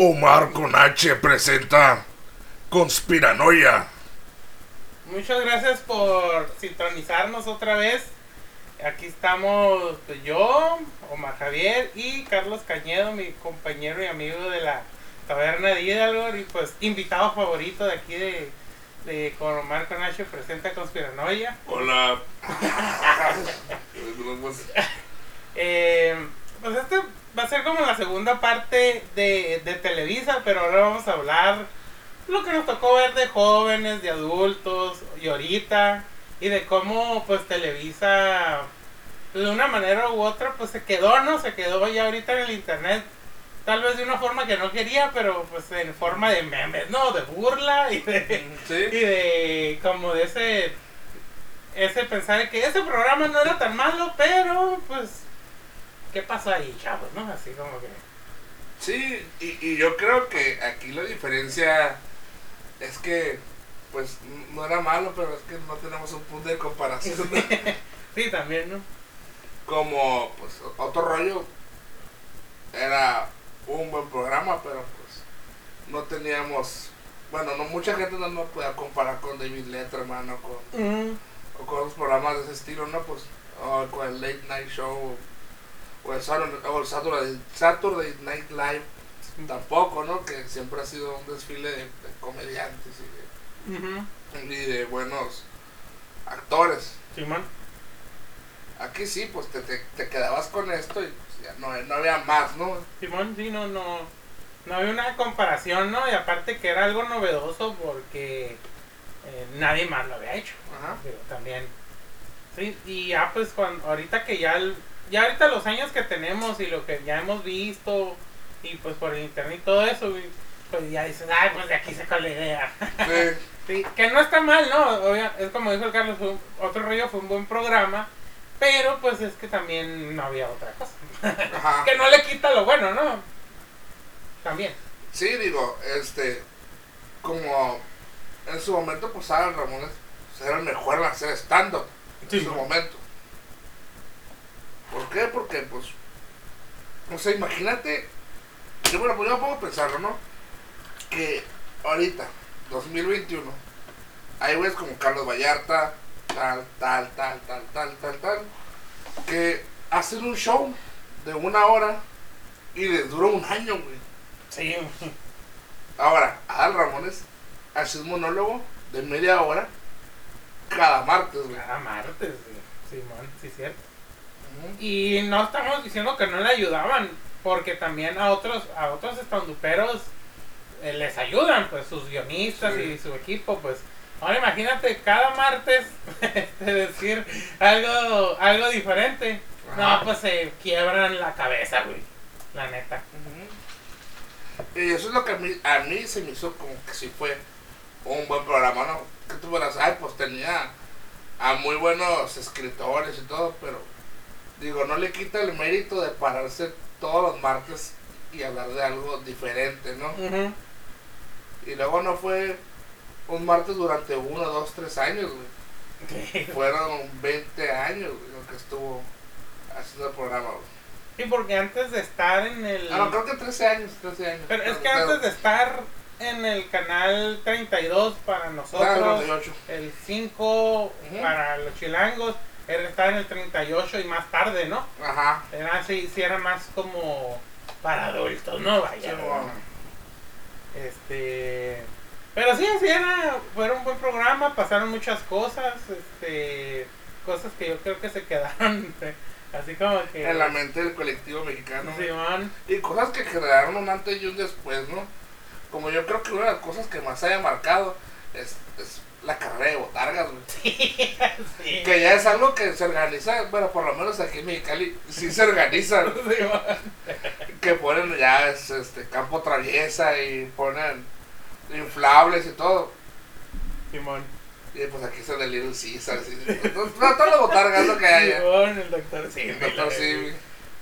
Omar con H presenta Conspiranoia. Muchas gracias por sintonizarnos otra vez. Aquí estamos pues, yo, Omar Javier y Carlos Cañedo, mi compañero y amigo de la taberna de Hidalgo y pues invitado favorito de aquí de, de con Omar con H presenta Conspiranoia. Hola. Eh, pues este va a ser como la segunda parte de, de Televisa, pero ahora vamos a hablar lo que nos tocó ver de jóvenes, de adultos y ahorita y de cómo pues Televisa de una manera u otra pues se quedó, ¿no? Se quedó ya ahorita en el internet tal vez de una forma que no quería, pero pues en forma de memes, ¿no? De burla y de, ¿Sí? y de como de ese ese pensar que ese programa no era tan malo, pero pues ¿qué pasó ahí, chavos, no? Así como que Sí, y, y yo creo que aquí la diferencia es que, pues, no era malo, pero es que no tenemos un punto de comparación. sí, también, ¿no? Como, pues, otro rollo era un buen programa, pero pues no teníamos, bueno, no mucha gente no nos podía comparar con David Letterman o con, Mm, o con otros programas de ese estilo, ¿no? Pues, o con el Late Night Show Saturday, o el Saturday, Saturday Night Live tampoco, ¿no? Que siempre ha sido un desfile de, de comediantes y de, y de buenos actores. Simón. Aquí sí, pues te, te, te quedabas con esto y pues, ya no, no había más, ¿no? Simón, sí, no, no, no había una comparación, ¿no? Y aparte que era algo novedoso porque eh, nadie más lo había hecho. Ajá. Pero también, sí, y ya pues cuando, ahorita que ya, el- ya ahorita los años que tenemos y lo que ya hemos visto y pues por el internet y todo eso, pues ya dices, ay, pues de aquí saco la idea. Sí, Sí, que no está mal, ¿no? Obvia- es como dijo el Carlos, un- otro rollo fue un buen programa, pero pues es que también no había otra cosa. ajá. que no le quita lo bueno, ¿no? También. Sí, digo, este, como en su momento, pues Adal Ramones pues, era el mejor en hacer stand-up en su momento. ¿Por qué? Porque, pues, no sé, imagínate, yo, bueno, pues yo puedo pensarlo, ¿no? Que ahorita, 2021, hay güeyes como Carlos Vallarta, tal, tal, tal, tal, tal, tal, tal, que hacen un show de una hora y les dura un año, güey. Sí. Ahora, Adal Ramones hace un monólogo de media hora cada martes, güey. Cada martes, sí. Simón, sí, cierto. Y no estamos diciendo que no le ayudaban, porque también a otros, a otros estanduperos eh, les ayudan, pues sus guionistas Sí. y su equipo, pues. Ahora imagínate cada martes este, decir algo, algo diferente. Ajá. No, pues se quiebran la cabeza, güey. La neta. Y eso es lo que a mí, a mí se me hizo como que sí fue un buen programa, ¿no? Que tú verás, ay, pues tenía a muy buenos escritores y todo, pero digo, no le quita el mérito de pararse todos los martes y hablar de algo diferente, ¿no? Y luego no fue un martes durante uno, dos, tres años, güey. Fueron 20 años, güey, lo que estuvo haciendo el programa, güey. Sí, porque antes de estar en el... Ah, no, creo que 13 años, 13 años. Pero es que antes de estar en el canal 32 para Ah, nosotros, 98. el 5 Ujú. para los chilangos, era estar en el 38 y más tarde, ¿no? Ajá. Era así, sí era más como para adultos, ¿no? Vaya. Sí, bueno. Este. Pero sí, sí era, fue un buen programa, pasaron muchas cosas, este, cosas que yo creo que se quedaron así como que... En la mente del colectivo mexicano. Simón. Y cosas que generaron un antes y un después, ¿no? Como yo creo que una de las cosas que más haya marcado es, es la carrera de botargas, güey. Sí. Que ya es algo que se organiza, bueno, por lo menos aquí en Mexicali sí se organiza, ¿no? Que ponen ya es, este campo traviesa y ponen inflables y todo. Simón. Y pues aquí se el Little Caesar, así. Todas todas las botargas lo que hay. Simón, el doctor sí. El doctor Simi.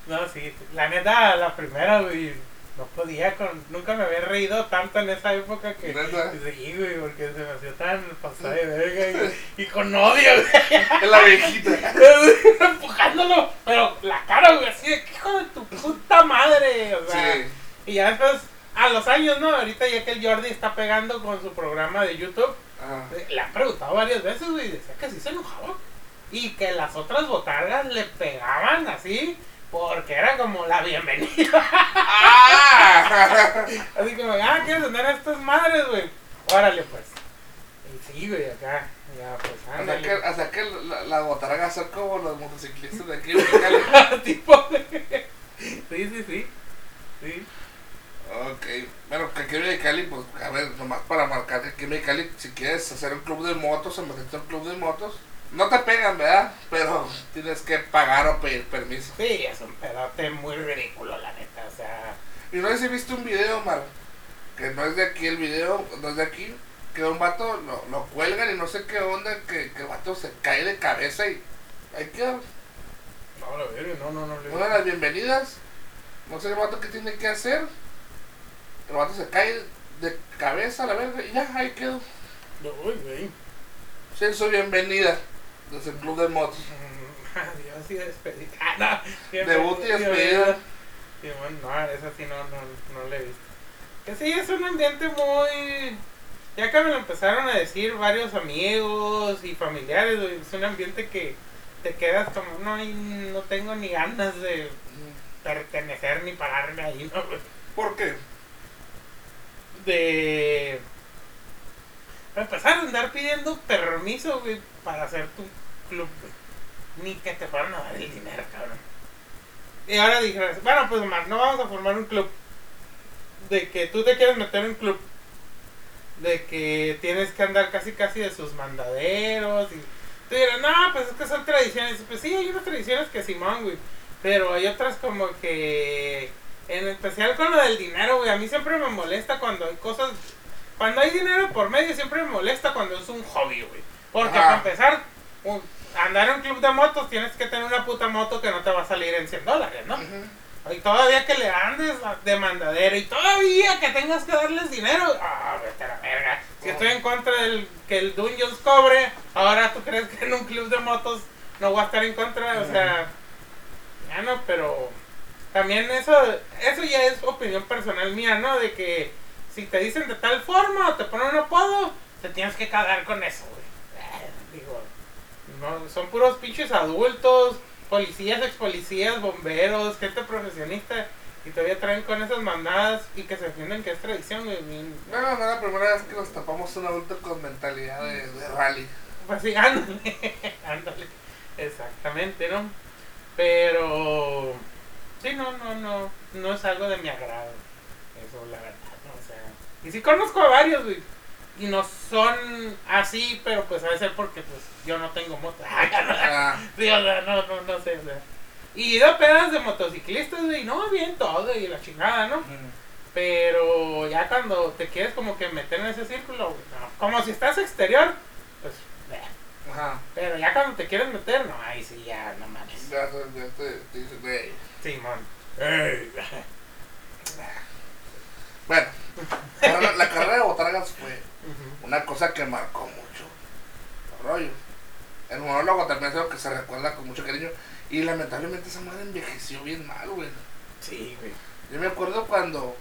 No, sí, la neta, la primera, güey, no podía con, nunca me había reído tanto en esa época que... Sí, güey, porque se me hacía tan pasada de verga y, y con odio, güey. La viejita. empujándolo, pero la cara, güey, así de que hijo de tu puta madre, o sea, Sí. y ya después a los años, ¿no? Ahorita ya que el Jordi está pegando con su programa de YouTube, eh, le han preguntado varias veces, güey, y decía que sí se enojaba. Y que las otras botargas le pegaban así, porque era como la bienvenida. ¡Ah! Así como, ah, ¿quieres tener a estas madres, güey? Órale, pues. Y sí, güey, acá, ya, pues, Hasta que, hasta que la, la botarga ser como los motociclistas de aquí tipo de... Sí, sí, sí. Sí. Ok, bueno, que aquí en Mexicali, pues, a ver, nomás para marcar que aquí en Mexicali, si quieres hacer un club de motos meterte a un club de motos, no te pegan, ¿verdad? Pero tienes que pagar o pedir permiso. Sí, es un pedote muy ridículo, la neta, o sea... Y no sé si viste un video, Mar, que no es de aquí el video, no es de aquí, que un vato lo, lo cuelgan y no sé qué onda, que, que el vato se cae de cabeza y ahí queda. No, lo veo, no, no, no, Una de las bienvenidas, no sé el vato qué tiene que hacer, el vato se cae de cabeza a la verga y ya, ahí quedó. Uy, güey. Sí, su bienvenida desde el club de motos. Mm, Adiós y despedida. Ah, no. Debut y despedida. Sí, bueno, no, esa sí no, no, no le he visto. Que sí, es un ambiente muy... Ya que me lo empezaron a decir varios amigos y familiares, es un ambiente que te quedas como, no, y no tengo ni ganas de pertenecer ni pararme ahí, ¿no? ¿Por qué? de para empezar a andar pidiendo permiso, güey, para hacer tu club, güey. Ni que te fueran a dar el dinero, cabrón. Y ahora dijeras, bueno, pues más, no vamos a formar un club. De que tú te quieres meter en un club. De que tienes que andar casi casi de sus mandaderos. Y tú dirás, no, pues es que son tradiciones. Pues sí, hay unas tradiciones que Simón, güey. Pero hay otras como que... En especial con lo del dinero, güey. A mí siempre me molesta cuando hay cosas... Cuando hay dinero por medio siempre me molesta cuando es un hobby, güey. Porque para empezar, un- andar en un club de motos tienes que tener una puta moto que no te va a salir en 100 dólares, ¿no? Y todavía que le andes de mandadero y todavía que tengas que darles dinero. Ah, vete a la verga. Si Oh. estoy en contra del que el Dungeons cobre, ahora tú crees que en un club de motos no voy a estar en contra, o sea, ya no, pero también eso, eso ya es opinión personal mía, ¿no? De que si te dicen de tal forma o te ponen un apodo, te tienes que cagar con eso, güey. Eh, Digo, no, son puros pinches adultos, policías, ex policías, bomberos, gente profesionista, y todavía traen con esas mandadas y que se defienden que es tradición, güey. No, no, no la primera vez que nos tapamos un adulto con mentalidad de, de rally. Pues sí, ándale, ándale, exactamente, ¿no? Pero, sí, no, no, no, no es algo de mi agrado, eso, la verdad, y sí conozco a varios, güey, y no son así, pero pues a veces porque, pues, yo no tengo moto. Ah, Sí, o sea, no, no, no sé, o sea. Y he ido pedas de motociclistas, güey, no, bien todo, y la chingada, ¿no? Pero ya cuando te quieres como que meter en ese círculo, güey, no. Como si estás exterior, pues, eh. Ajá. Pero ya cuando te quieres meter, no, ahí sí, ya, no mames. Ya, ya te, te dices, güey. Simón. Ey. Bueno, la, carrera- la carrera de botargas fue una cosa que marcó mucho. el rollo. El monólogo también es algo que se recuerda con mucho cariño. Y lamentablemente esa madre envejeció bien mal, güey. Sí, güey. Yo me acuerdo cuando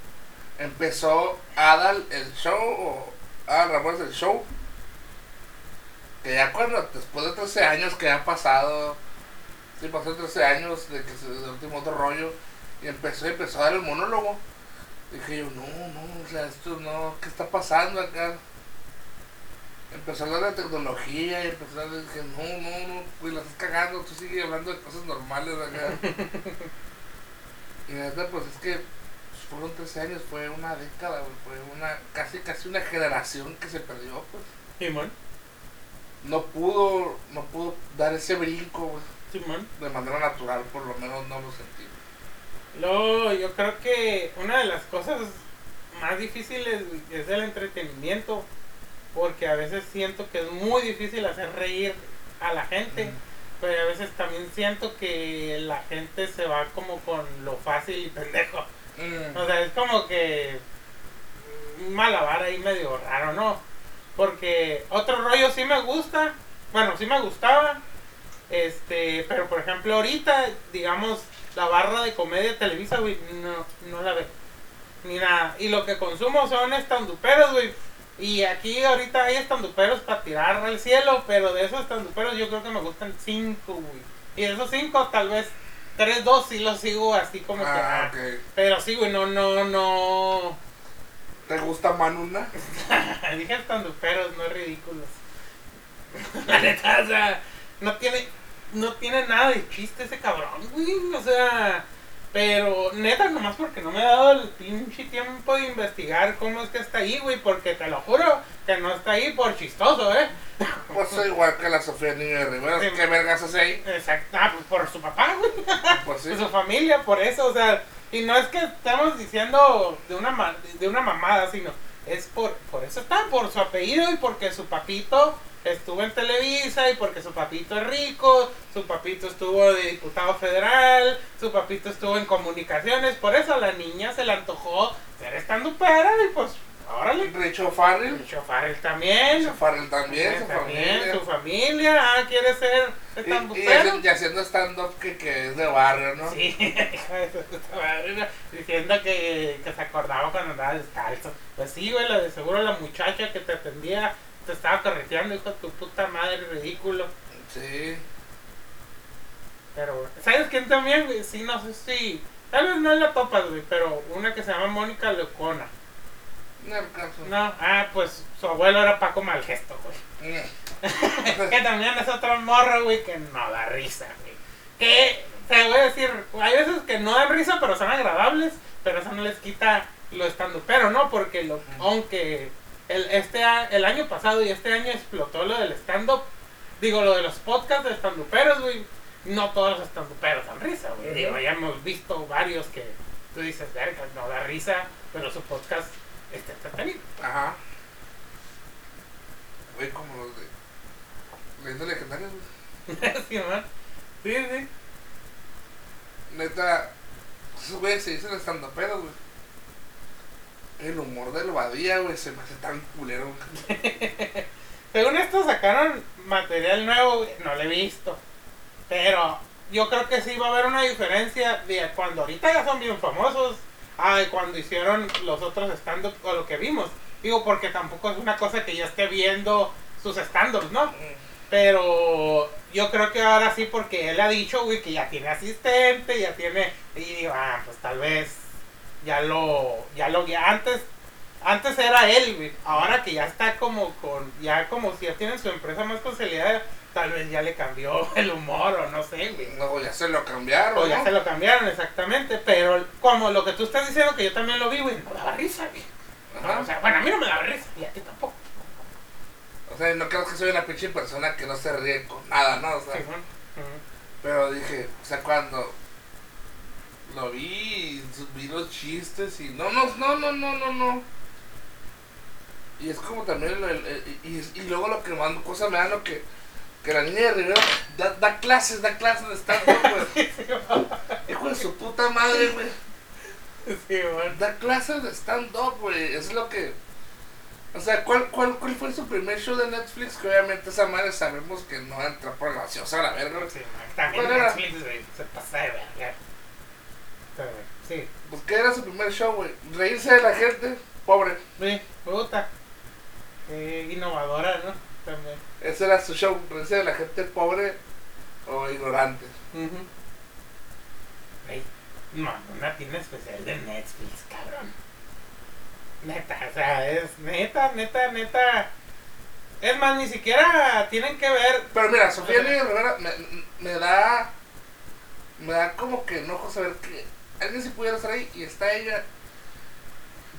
empezó Adal el show, o Adal Ramones el show. Que ya cuando, después de 13 años que ha pasado, sí, pasó 13 años de que se del último otro rollo, y empezó, empezó a dar el monólogo. Dije yo, no, no, o sea, esto no, ¿qué está pasando acá? Empezó a hablar de tecnología y empezó a hablar, dije, no, no, no, pues la estás cagando, tú sigues hablando de cosas normales acá. y la neta, pues es que pues, fueron 13 años, fue una década, fue una, casi, casi una generación que se perdió, pues. Simón. No pudo, no pudo dar ese brinco, güey, Simón. de manera natural, por lo menos no lo sentí. Luego, yo creo que una de las cosas más difíciles es el entretenimiento. Porque a veces siento que es muy difícil hacer reír a la gente. Pero a veces también siento que la gente se va como con lo fácil y pendejo. Mm. O sea, es como que un malabar ahí medio raro, ¿no? Porque otro rollo sí me gusta, bueno, sí me gustaba, este, pero por ejemplo ahorita, digamos, la barra de comedia de Televisa, güey, no, no la veo. ni nada. Y lo que consumo son estanduperos, güey. Y aquí ahorita hay estanduperos para tirar al cielo, pero de esos estanduperos yo creo que me gustan cinco, güey. Y de esos cinco, tal vez tres, dos sí los sigo así como que. Ah, ah. ok. Pero sí, güey, no, no, no. ¿Te gusta Manuna? Dije estanduperos, no ridículos. La neta, o sea, no tiene, no tiene nada de chiste ese cabrón, güey. O sea, pero neta, nomás porque no me ha dado el pinche tiempo de investigar cómo es que está ahí, güey. Porque te lo juro que no está ahí por chistoso, ¿eh? Pues igual que la Sofía Niño de Rivera. Sí. ¿Qué vergas hace ahí? Exacto, ah, pues por su papá, güey. Pues sí. de su familia, por eso, o sea, y no es que estamos diciendo de una ma- de una mamada, sino es por por eso está, por su apellido y porque su papito estuvo en Televisa y porque su papito es rico, su papito estuvo de diputado federal, su papito estuvo en comunicaciones, por eso a la niña se le antojó ser estandupera y pues, órale. Richo Farrell. Richo Farrell también. Richo Farrell también, su también, familia. su familia, ah, quiere ser Y, y, y haciendo stand-up que, que es de barrio, ¿no? Sí, diciendo que, que se acordaba cuando andaba descalzo. Pues sí, güey, la de seguro la muchacha que te atendía te estaba correteando, hijo de tu puta madre, ridículo. Sí. Pero, ¿sabes quién también, güey? Sí, no sé si. Tal vez no la topas, güey, pero una que se llama Mónica Leocona. No alcanzo. No, ah, pues su abuelo era Paco Malgesto, güey. Mm. que también es otro morro, güey, que no da risa, güey. Que, te voy a decir, hay veces que no dan risa, pero son agradables, pero eso no les quita lo estando pero no, porque lo, aunque el, este, el año pasado y este año explotó lo del stand-up, digo, lo de los podcasts de estanduperos, güey, no todos los estanduperos dan risa, güey. Digo, ya hemos visto varios que tú dices, verga, no da risa, pero su podcast está entretenido. Ajá. Güey, como los de. Leyendas legendarias, güey. sí, man. Sí, sí. Neta, esos güeyes se dicen estando pedos, güey. El humor del Badía, güey, se me hace tan culero. Según esto sacaron material nuevo, güey, no lo he visto. Pero yo creo que sí va a haber una diferencia de cuando ahorita ya son bien famosos a de cuando hicieron los otros stand-up o lo que vimos. Digo, porque tampoco es una cosa que yo esté viendo sus stand-ups, ¿no? Pero yo creo que ahora sí, porque él ha dicho, güey, que ya tiene asistente, ya tiene. Y digo, ah, pues tal vez ya lo. Ya lo. Ya antes. Antes era él, güey. Ahora que ya está como con. Ya como si ya tienen su empresa más consolidada, tal vez ya le cambió el humor o no sé, güey. No, ya se lo cambiaron. O ya ¿no? se lo cambiaron, exactamente. Pero como lo que tú estás diciendo, que yo también lo vi, güey, no daba risa, güey. Ajá. O sea, bueno, a mí no me daba risa, y a ti tampoco. O sea, no creo que soy una pinche persona que no se ríe con nada, ¿no? O sea, Sí, bueno. Pero dije, o sea, cuando lo vi, y vi los chistes y no, no, no, no, no, no, no. Y es como también, el- el- el- y, y luego lo que más cosa me da lo que, que la niña de Rivera da, da clases, da clases de stand-up, güey. Hijo de su puta madre, güey. Sí. Da clases de stand-up, güey. Es lo que. O sea, ¿cuál, cuál, ¿cuál fue su primer show de Netflix? Que obviamente esa madre sabemos que no entra por la graciosa a la verga. Sí, también ¿Cuál era? Netflix, güey, se pasa de verga. Sí, Pues, ¿qué era su primer show, güey? Reírse de la gente pobre. sí, puta. Eh, innovadora, ¿no? También. Ese era su show. Reírse de la gente pobre o ignorante. Ujú. Güey, Mamona tiene especial de Netflix, cabrón. Neta, o sea, es neta, neta, neta. Es más, ni siquiera tienen que ver. Pero mira, Sofía de Rivera me, me da. Me da como que enojo saber que alguien sí pudiera estar ahí y está ella.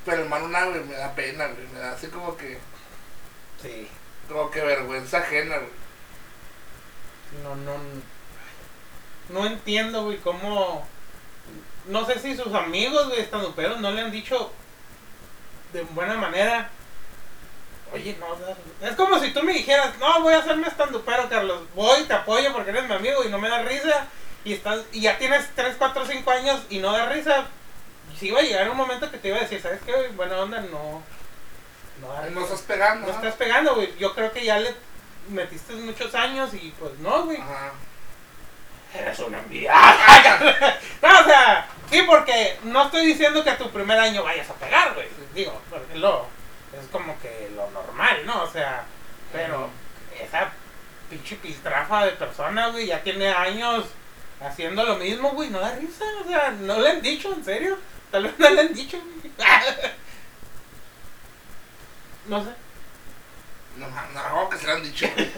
Pero el Manu güey, me da pena, güey. Me da así como que. Sí, Como que vergüenza ajena, güey. no, no. No entiendo, güey, cómo. No sé si sus amigos, güey, estanduperos no le han dicho de buena manera. Oye, no, no, es como si tú me dijeras, no, voy a hacerme estandupero, Carlos. Voy, te apoyo porque eres mi amigo y no me da risa. Y, estás, y ya tienes 3, 4, 5 años y no da risa. Sí iba a llegar un momento que te iba a decir, ¿sabes qué? güey? Buena onda, no. No da No risa. estás pegando, No ¿no? estás pegando, güey. Yo creo que ya le metiste muchos años y pues no, güey. Ajá. Eres una envidia. no, o sea, Sí, porque no estoy diciendo que tu primer año vayas a pegar, güey. Digo, porque lo, es como que lo normal, ¿no? O sea, pero esa pinche piltrafa de persona, güey, ya tiene años haciendo lo mismo, güey, no da risa. O sea, no le han dicho, en serio. Tal vez no le han dicho. güey. no sé. No, no, algo que se le han dicho. güey.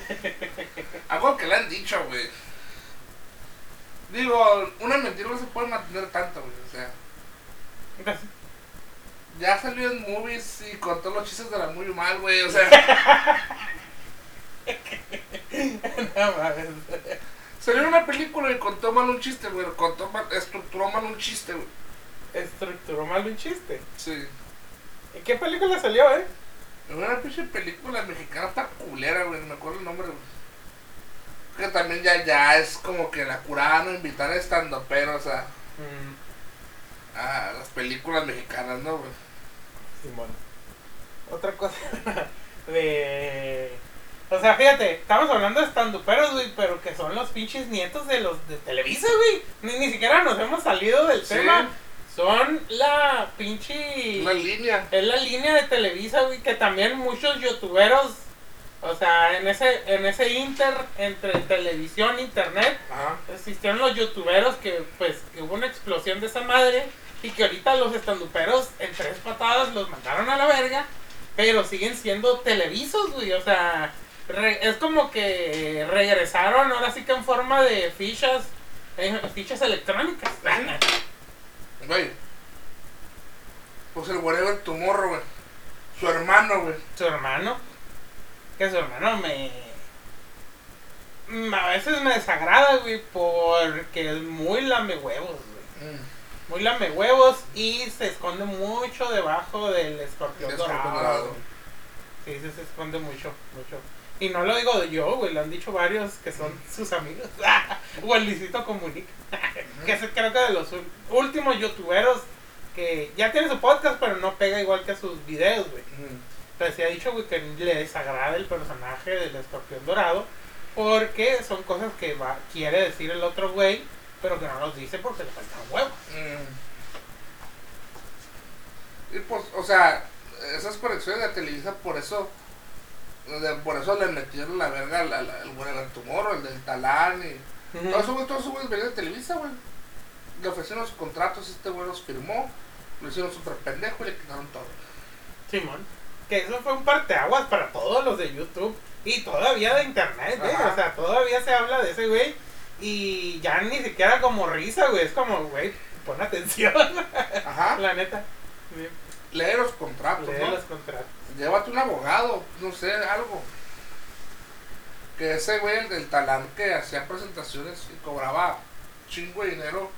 algo que le han dicho, güey. Digo, una mentira no se puede mantener tanto, güey. O sea, ya salió en movies y contó los chistes de la muy mal, güey. O sea, No mames. Salió una película y contó mal un chiste, güey. Contó mal, estructuró mal un chiste, güey. Estructuró mal un chiste. Sí. ¿En qué película salió, eh? Una pinche película mexicana tan culera, güey. No me acuerdo el nombre, güey. Que también ya, ya es como que la curada no invitar a estando pero, o sea, Mm, a las películas mexicanas, ¿no, güey? Simón. Otra cosa de... O sea, fíjate, estamos hablando de estanduperos, güey, pero que son los pinches nietos de los de Televisa, güey. Ni, ni siquiera nos hemos salido del Sí. tema. Son la pinche... Una línea. Es la línea de Televisa, güey, que también muchos youtuberos, o sea, en ese, en ese inter entre televisión e internet, Ajá. existieron los youtuberos que, pues, que hubo una explosión de esa madre y que ahorita los estanduperos en tres patadas los mandaron a la verga, pero siguen siendo televisos, güey, o sea, re- es como que regresaron ahora sí que en forma de fichas, eh, fichas electrónicas. Güey. Pues el whatever tomorrow, güey. Su hermano, güey. su hermano, que su hermano me... mm, A veces me desagrada, güey, porque es muy lame huevos, güey. Mm. Muy lame huevos y se esconde mucho debajo del escorpión dorado. dorado. sí, se esconde mucho, mucho. Y no lo digo yo, güey, lo han dicho varios que son sus amigos. o el Luisito Comunica. que es creo que de los últimos youtuberos que ya tiene su podcast, pero no pega igual que sus videos, güey. Mm. Pero se ha dicho, güey, que le desagrada el personaje del escorpión dorado. Porque son cosas que va, quiere decir el otro güey, pero que no los dice porque le faltan huevos. Mm. Y pues, o sea, esas conexiones de Televisa, por eso, por eso le metieron la verga al, al, al güey del Tomorrow, el del Talán y... Todos esos güeyes, todos esos güeyes venían de Televisa, güey. Le ofrecieron los contratos, este güey los firmó, lo hicieron súper pendejo y le quitaron todo. Simón. Que eso fue un parteaguas para todos los de YouTube. Y todavía de internet, güey. Ajá. O sea, todavía se habla de ese güey. Y ya ni siquiera como risa, güey. Es como, güey, pon atención. Ajá. La neta. Lee los contratos, Lee ¿no? los contratos. Llévate un abogado, no sé, algo. Que ese güey, el del talán que hacía presentaciones y cobraba chingo de dinero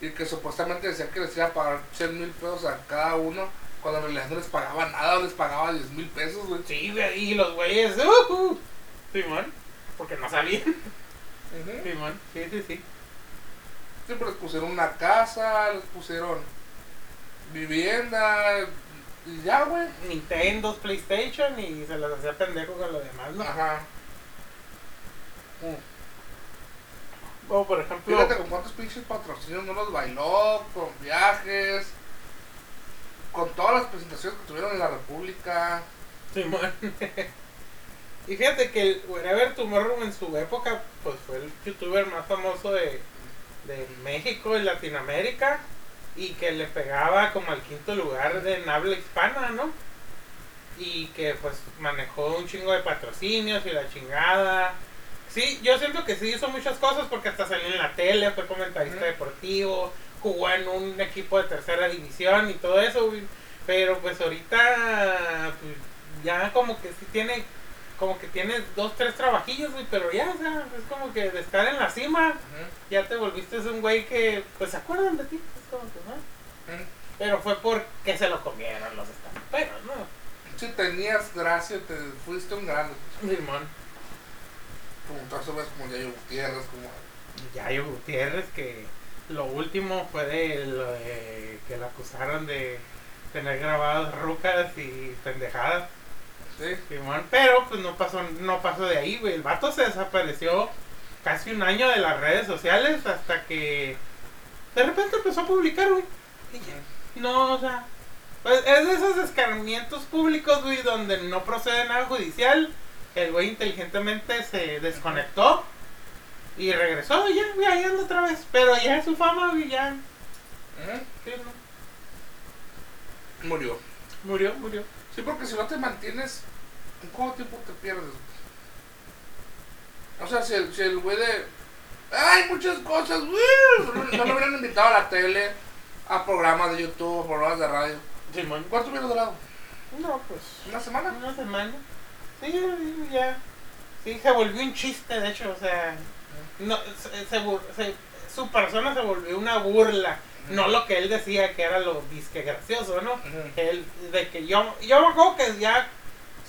y que supuestamente decía que les iba a pagar 100 mil pesos a cada uno, cuando en realidad no les pagaba nada, les pagaba 10 mil pesos, güey. Sí, güey. Y los güeyes, uh, uh. Simón. Porque no sabían. Ujú. Simón. Sí, sí, sí. Siempre les pusieron una casa, les pusieron vivienda y ya, güey. Nintendo, PlayStation y se los hacía pendejo con lo demás, ¿no? Ajá. O por ejemplo. Fíjate con cuántos pinches patrocinios no los bailó, con viajes, con todas las presentaciones que tuvieron en la República. Simón. y fíjate que el Wherever Tomorrow en su época, pues fue el youtuber más famoso de, de México y Latinoamérica. Y que le pegaba como al quinto lugar de en habla hispana, ¿no? Y que pues manejó un chingo de patrocinios y la chingada. Sí, yo siento que sí hizo muchas cosas porque hasta salió en la tele, fue comentarista deportivo, jugó en un equipo de tercera división y todo eso. Pero pues ahorita pues, ya como que sí tiene, como que tiene dos, tres trabajillos, güey, pero ya, o sea, es como que de estar en la cima, ya te volviste un güey que, pues se acuerdan de ti, es como que, ¿no? Pero fue porque se lo comieron los estamperos, ¿no? Si tenías gracia, te fuiste un grande. Simón. Como todas veces como Yayo Gutiérrez, como. Yayo Gutiérrez, que lo último fue de lo de que lo acusaron de tener grabadas rucas y pendejadas, Sí. Simón, pero pues no pasó, no pasó de ahí, güey. El vato se desapareció casi un año de las redes sociales hasta que De repente empezó a publicar, güey. No, o sea. pues, es de esos escarmientos públicos, güey, donde no procede nada judicial. El güey inteligentemente se desconectó. Y regresó, y ya, güey, ahí anda otra vez. Pero ya su fama, güey, ya. ¿Eh? sí, no. Murió. Murió, murió. Sí, porque si no te mantienes, ¿en cuánto tiempo te pierdes? O sea, si el, si el güey de... ¡Ay, muchas cosas! ¡uh! No, no lo hubieran invitado a la tele, a programas de YouTube, a programas de radio. Simón. ¿Cuánto hubiera durado? No, pues. ¿Una semana? Una semana. Sí, ya. Sí, se volvió un chiste, de hecho, o sea. No, se, se se- su persona se volvió una burla. No lo que él decía que era lo disque gracioso, ¿no? Él, de que yo, yo me acuerdo que ya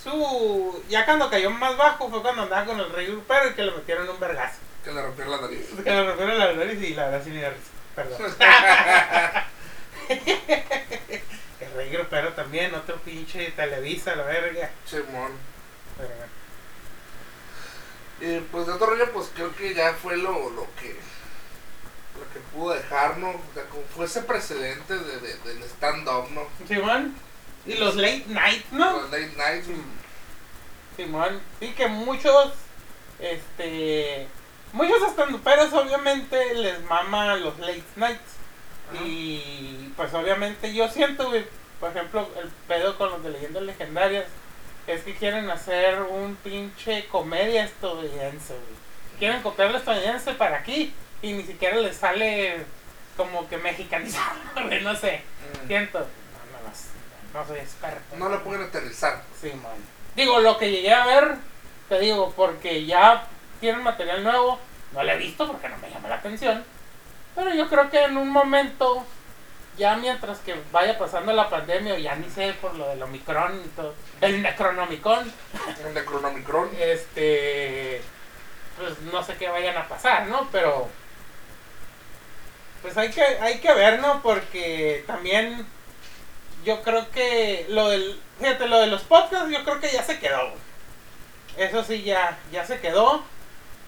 su. Ya cuando cayó más bajo fue cuando andaba con el rey grupero y que le metieron un vergazo. Que le rompieron la nariz. Que le rompieron la nariz y la verdad sí me dio risa. Perdón. el rey grupero también, otro pinche Televisa, la verga. Simón. Pero bueno. Y pues de otro rollo, pues creo que ya fue lo, lo que lo que pudo dejarnos, o sea, como fue ese precedente de, de- del stand-up, ¿no? Simón. Y los late night, ¿no? Los late nights, Simón. Sí, que muchos, este, muchos estanduperos obviamente les mama los late nights. Ajá. Y pues obviamente yo siento, por ejemplo, el pedo con los de leyendas legendarias es que quieren hacer un pinche comedia estadounidense, güey. Quieren copiar la estadounidense para aquí y ni siquiera les sale como que mexicanizado, güey, no sé. Mm. Siento, no, no, no, no soy experto. no lo pueden aterrizar. Sí, man. Digo, lo que llegué a ver, te digo, porque ya tienen material nuevo, no lo he visto porque no me llama la atención. Pero yo creo que en un momento, ya mientras que vaya pasando la pandemia, o ya ni sé por lo del Omicron y todo, el Necronomicon, El Necronomicron. este, pues no sé qué vayan a pasar, ¿no? Pero, pues hay que, hay que ver, ¿no? Porque también yo creo que lo del, fíjate, lo de los podcasts yo creo que ya se quedó. Eso sí, ya, ya se quedó.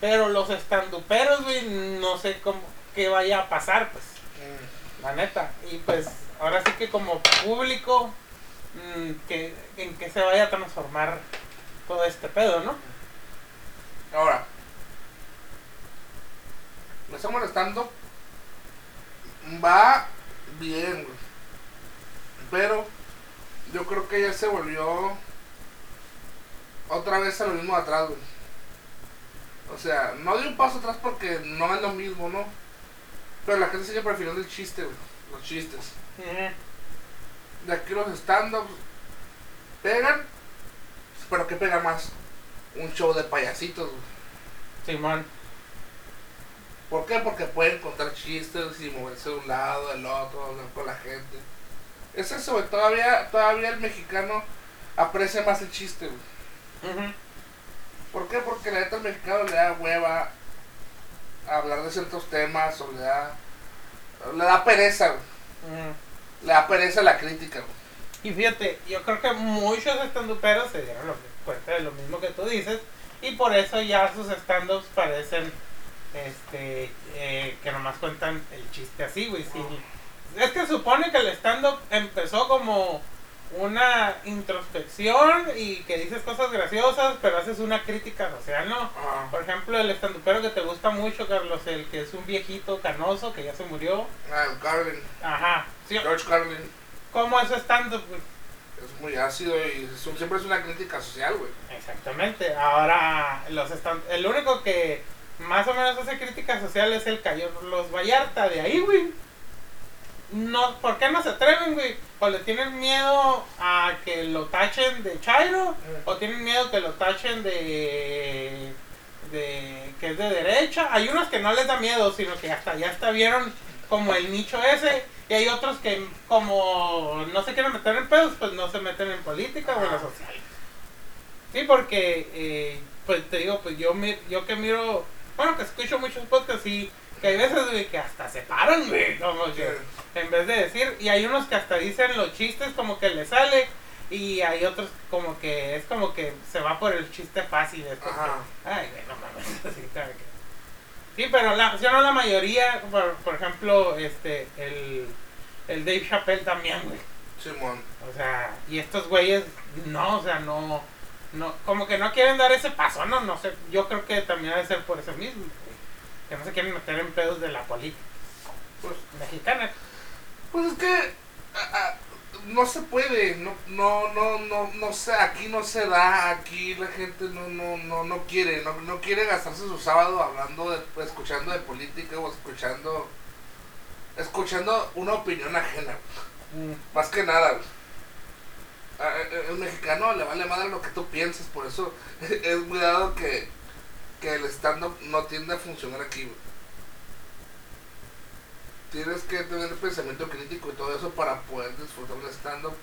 Pero los estanduperos, güey, no sé cómo, qué vaya a pasar, pues. Mm. La neta. Y pues ahora sí que como público, mm, que, en que se vaya a transformar todo este pedo, ¿no? Ahora, me está molestando. Va bien, güey. Pero yo creo que ya se volvió otra vez a lo mismo de atrás, güey. O sea, no de un paso atrás porque no es lo mismo, ¿no? Pero la gente sigue prefiriendo el chiste, güey. Los chistes. De aquí los stand-ups pegan, pero ¿qué pega más? Un show de payasitos, güey. Simón. ¿Por qué? Porque pueden contar chistes y moverse de un lado, del otro, hablar con la gente. Es eso, güey. Todavía, todavía el mexicano aprecia más el chiste, güey. ¿Por qué? Porque la neta al mexicano le da hueva a hablar de ciertos temas o le da, le da pereza, güey. Le da pereza la crítica, güey. Y fíjate, yo creo que muchos estanduperos se dieron cuenta de lo mismo que tú dices. Y por eso ya sus stand-ups parecen este eh, que nomás cuentan el chiste así, güey. sí. Es que supone que el stand-up empezó como una introspección y que dices cosas graciosas, pero haces una crítica social, ¿no? Ah, Por ejemplo, el estandupero que te gusta mucho, Carlos, el que es un viejito canoso que ya se murió. ah, el Carlin, Ajá. Sí, George Carlin ¿Cómo es stand-up? es muy ácido y siempre es una crítica social, güey. Exactamente. Ahora, los stand el único que más o menos hace crítica social es el Carlos Vallarta. De ahí, güey. No, ¿Por qué no se atreven, güey? O le tienen miedo a que lo tachen de Chairo, o tienen miedo que lo tachen de, de que es de derecha. Hay unos que no les da miedo, sino que hasta ya hasta vieron como el nicho ese. Y hay otros que como no se quieren meter en pedos, pues no se meten en política o en la Ajá. social. Sí, porque, eh, pues te digo, pues yo, yo que miro, bueno, que escucho muchos podcasts y que hay veces, güey, que hasta se paran, güey, como que en vez de decir, y hay unos que hasta dicen los chistes como que les sale, y hay otros como que es como que se va por el chiste fácil, es como Ajá. que, ay, güey, no mames, así que- Sí, pero la, si no la mayoría, por, por ejemplo, este, el, el Dave Chappelle también, güey. Simón. O sea, y estos güeyes, no, o sea, no, no, como que no quieren dar ese paso, no, no sé, yo creo que también debe ser por eso mismo, que no se quieren meter en pedos de la política Pues, mexicana. pues es que no se puede, no, no, no, no, no sé, aquí no se da, aquí la gente no, no, no, no quiere, no, no quiere gastarse su sábado hablando de, escuchando de política o escuchando, escuchando una opinión ajena. Mm, Más que nada, El mexicano le vale madre lo que tú pienses, por eso es muy dado que, que el stand-up no tiende a funcionar aquí, güey. Tienes que tener pensamiento crítico y todo eso para poder disfrutar un stand-up.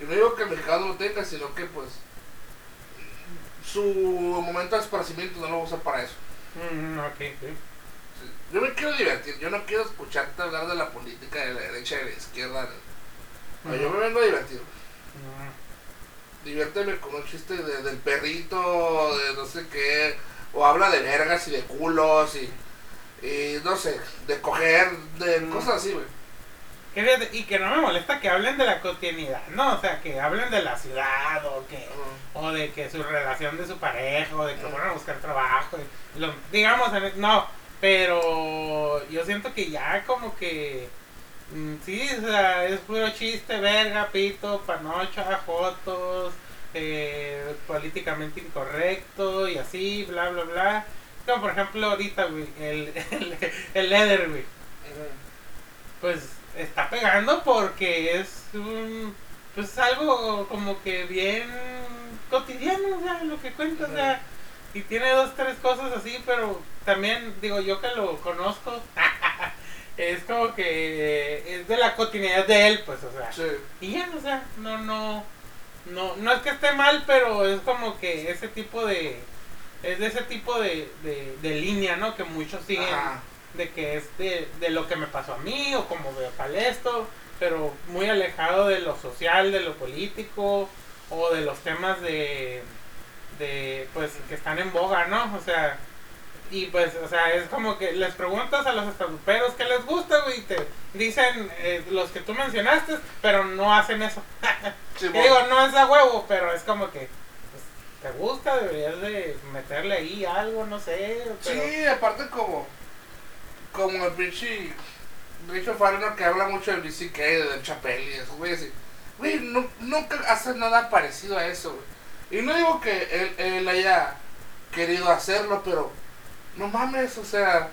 Y no digo que el mexicano no lo tenga, sino que pues su momento de esparcimiento no lo usa para eso. mm, ok, sí. Sí. Yo me quiero divertir, yo no quiero escucharte hablar de la política de la derecha y de la izquierda. no. Yo me vengo a divertir. Diviérteme con un chiste de- del perrito, de no sé qué, o habla de vergas y de culos y, y no sé, de coger, de Mm. cosas así, güey. Y que no me molesta que hablen de la cotidianidad, ¿no? O sea, que hablen de la ciudad o que... o de que su relación de su pareja, o de que Ujú. fueron a buscar trabajo, y lo- digamos, no, pero yo siento que ya como que, sí, o sea, es puro chiste, verga, pito, panocha, jotos, eh, políticamente incorrecto y así, bla, bla, bla. Como por ejemplo ahorita, güey, el, el, el Eder, güey, pues está pegando porque es un pues algo como que bien cotidiano, o sea, lo que cuenta, o sea, y tiene dos, tres cosas así, pero también digo yo que lo conozco, es como que es de la cotidianidad de él, pues, o sea, Sí, y ya, o sea, no, no, no, no es que esté mal, pero es como que ese tipo de, es de ese tipo de, de, de línea, ¿no? Que muchos siguen Ajá. de que es de, de lo que me pasó a mí o como veo tal esto, pero muy alejado de lo social, de lo político o de los temas de, de pues que están en boga, ¿no? O sea, y pues, o sea, es como que les preguntas a los estanduperos qué les gusta, güey, y te dicen eh, los que tú mencionaste, pero no hacen eso. Sí, digo, no es a huevo, pero es como que pues, te gusta, deberías de meterle ahí algo, no sé, pero Sí, aparte como, como el pinche Richo Farino que habla mucho del BCK, del Chapel y eso, güey, así. Güey, nu- nunca hace nada parecido a eso, güey. Y no digo que él, él haya querido hacerlo, pero no mames, o sea,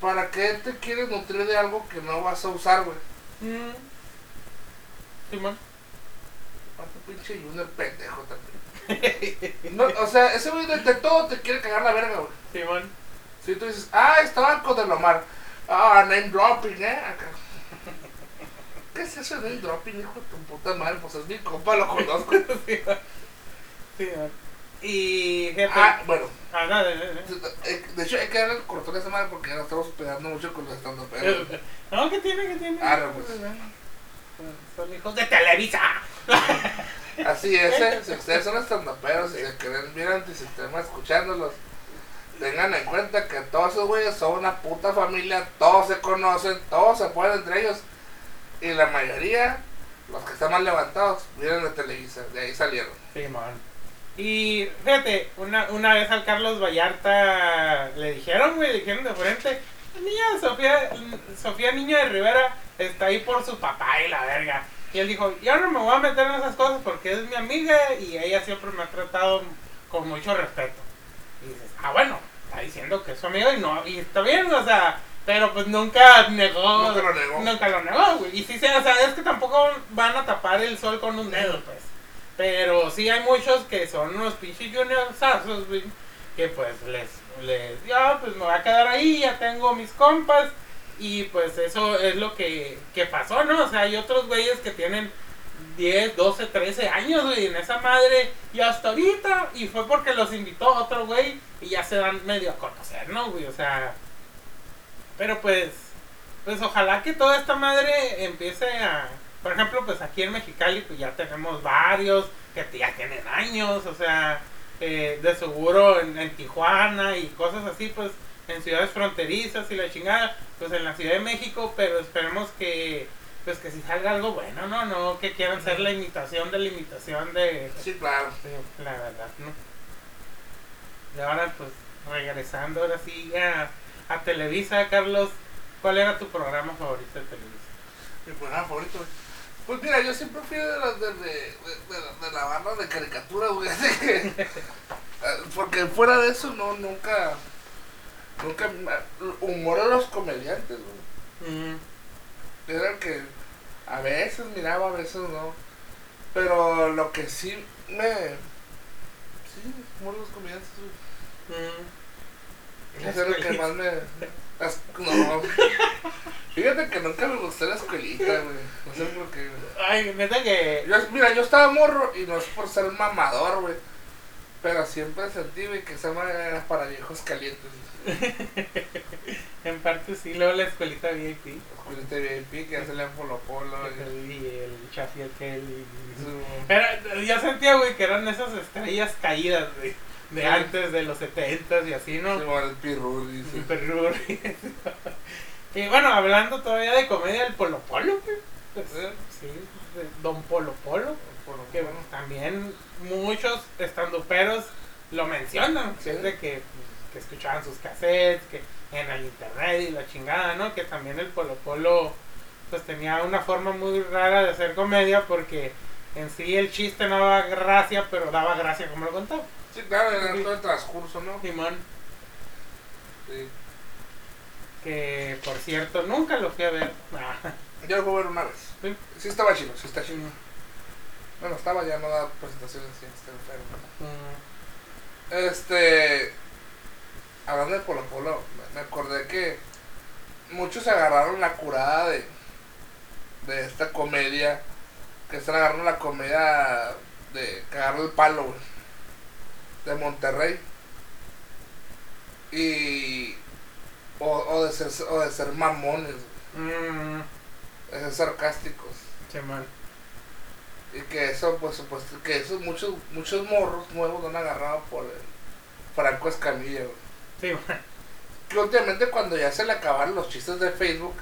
¿para qué te quieres nutrir de algo que no vas a usar, güey? Mm. Simón. Aparte, pinche Junior pendejo también. No, o sea, ese güey de, todo te quiere cagar la verga, güey. Simón. Si tú dices, ah, estaba con el Omar. Ah, name dropping, eh. Acá. ¿Qué es eso de name dropping, hijo de tu puta madre? Pues es mi compa, lo conozco. Simón. Y jefe. ah, bueno. Ah, no, de, de- de. eh, De hecho, hay que darle el cortón a esa madre porque ya nos estamos pegando mucho con los estando pero No, ¿qué tiene? ¿Qué tiene? Ah, pues. Son hijos de Televisa. Así es, eh. Si ustedes son estandoperos y se creen bien antisistema escuchándolos, tengan en cuenta que todos esos güeyes son una puta familia, todos se conocen, todos se apoyan entre ellos. Y la mayoría, los que están más levantados, vienen de Televisa, de ahí salieron. Simón. Y fíjate, una, una vez al Carlos Vallarta le dijeron, güey, le dijeron de frente, niña Sofía, Sofía Niña de Rivera está ahí por su papá y la verga. Y él dijo, yo no me voy a meter en esas cosas porque es mi amiga y ella siempre me ha tratado con mucho respeto. Y dices, ah, bueno, está diciendo que es su amigo y no, y está bien, o sea, pero pues nunca negó. Nunca lo negó. Nunca lo negó, güey. Y sí, se- o sea, es que tampoco van a tapar el sol con un dedo, pues. Pero sí hay muchos que son unos pinches juniorsazos, güey. Que pues les, les, ya, pues me voy a quedar ahí, ya tengo mis compas. Y pues eso es lo que, que pasó, ¿no? O sea, hay otros güeyes que tienen 10, 12, 13 años, güey, en esa madre. Y hasta ahorita, y fue porque los invitó otro güey y ya se dan medio a conocer, ¿no, güey? O sea, pero pues, pues ojalá que toda esta madre empiece a, por ejemplo, pues aquí en Mexicali pues ya tenemos varios que ya tienen años, o sea, eh, de seguro en, en Tijuana y cosas así, pues en ciudades fronterizas y la chingada, pues en la Ciudad de México, pero esperemos que pues que si salga algo bueno, no, no que quieran ser la imitación de la imitación de Sí, claro. La verdad, ¿no? Y ahora pues regresando ahora sí a, a Televisa, Carlos, ¿cuál era tu programa favorito de Televisa? Mi programa favorito. Pues mira, yo siempre fui de la, de, de, de, de la banda de caricaturas, güey. eh, Porque fuera de eso, no, nunca. Nunca. Humor a los comediantes, güey. Era que a veces miraba, a veces no. Pero lo que sí me. Sí, humor a los comediantes, güey. Eso es lo que más me. las- No. Fíjate que nunca me gustó la escuelita, güey. No sé por qué, güey. Ay, neta que... Yo, mira, yo estaba morro y no es por ser mamador, güey. Pero siempre sentí, güey, que esa madre era para viejos calientes. En parte sí, luego la escuelita VIP. Escuelita VIP, que ya salían polo polo. Y, Y el Chafi aquel y... su- Era, yo sentía, güey, que eran esas estrellas caídas, güey. De Sí. antes, de los 70 y así, ¿no? su- el pirul, dice. Super Ruri. y bueno, hablando todavía de comedia, el Polo Polo. Pues, sí, Don Polo Polo. Polo Que Polo. también muchos estanduperos lo mencionan. Sí. Siempre que, que escuchaban sus cassettes, que en el internet y la chingada, ¿no? Que también el Polo Polo pues tenía una forma muy rara de hacer comedia porque en sí el chiste no daba gracia, pero daba gracia como lo contaba. Sí, claro, era todo el transcurso, ¿no? Simón, Sí. Que por cierto nunca lo fui a ver. Ah, Yo lo fui a ver una vez. Sí. Sí, estaba chido, sí está chido. Bueno, estaba ya, no da presentaciones así, está enfermo. mm, Este. Hablando de Polo Polo, me- acordé que muchos agarraron la curada de, de esta comedia. Que están agarrando la comedia de cagarle el palo, güey. De Monterrey. Y. O, o, de ser, o de ser mamones, mm, de ser sarcásticos. Y que eso, pues, pues que esos muchos, muchos morros nuevos lo han agarrado por el Franco Escamilla, güey. Simón. Que últimamente cuando ya se le acabaron los chistes de Facebook,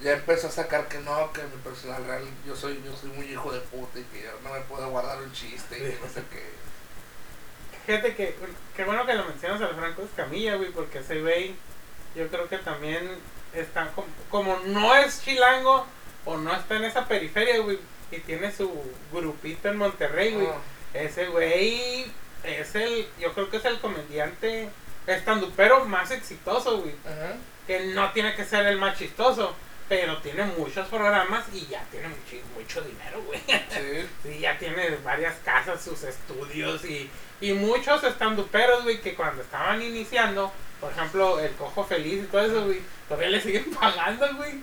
ya empezó a sacar que no, que mi personal real, yo soy, yo soy muy hijo de puta y que yo no me puedo guardar un chiste y que no sé qué. Fíjate que, qué bueno que lo mencionas al Franco Escamilla, güey, porque ese güey, yo creo que también está como, como no es chilango o no está en esa periferia, güey, y tiene su grupito en Monterrey, güey. Ah, Ese güey es el, yo creo que es el comediante estandupero más exitoso, güey. Que no tiene que ser el más chistoso, pero tiene muchos programas y ya tiene mucho, mucho dinero, güey. Sí, Sí, ya tiene varias casas, sus estudios y, y muchos estanduperos, güey, que cuando estaban iniciando, por ejemplo, el Cojo Feliz y todo eso, güey, todavía le siguen pagando, güey.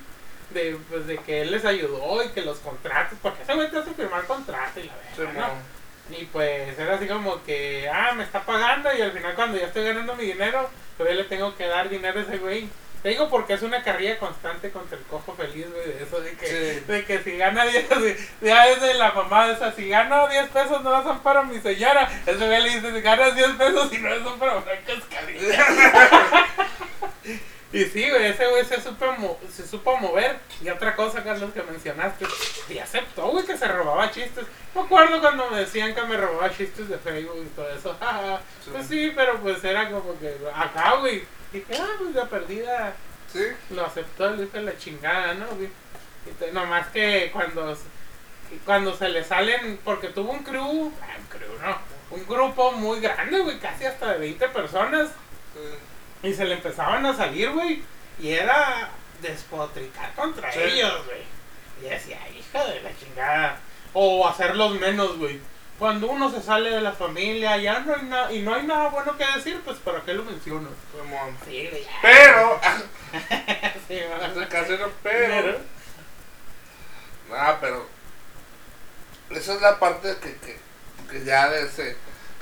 De, pues, de que él les ayudó y que los contratos, porque ese güey te hace firmar contrato y la sí, verdad, ¿no? Y pues era así como que, ah, me está pagando y al final cuando ya estoy ganando mi dinero, todavía le tengo que dar dinero a ese güey. Te digo porque es una carrilla constante contra el cojo feliz, güey, de eso de que, Sí. de que si gana 10, si- ya es de la mamá esa, si gano 10 pesos no son para mi señora. Ese güey le dice, si ganas 10 pesos y no son para Franco Escamilla. Y sí, güey, ese güey se supo, se supo mover. Y otra cosa, Carlos, que mencionaste, y aceptó, güey, que se robaba chistes. Me acuerdo cuando me decían que me robaba chistes de Facebook y todo eso. Pues sí, pero pues era como que acá, güey. Dije, ah, pues la perdida Sí, lo aceptó, le dije la chingada, ¿no? güey? Y nomás que cuando, cuando se le salen, porque tuvo un crew, ah, un crew, ¿no? Un grupo muy grande, güey, casi hasta de 20 personas. sí. Y se le empezaban a salir, güey. Y era despotricar contra Sí. ellos, güey. Y decía, hija de la chingada. O hacerlos menos, güey. Cuando uno se sale de la familia, ya no hay nada, y no hay nada bueno que decir, pues ¿para qué lo menciono? Sí. Sí. Pero, Sí, ese caso no, pero. Ah, pero. Esa es la parte que, que, que ya de ese.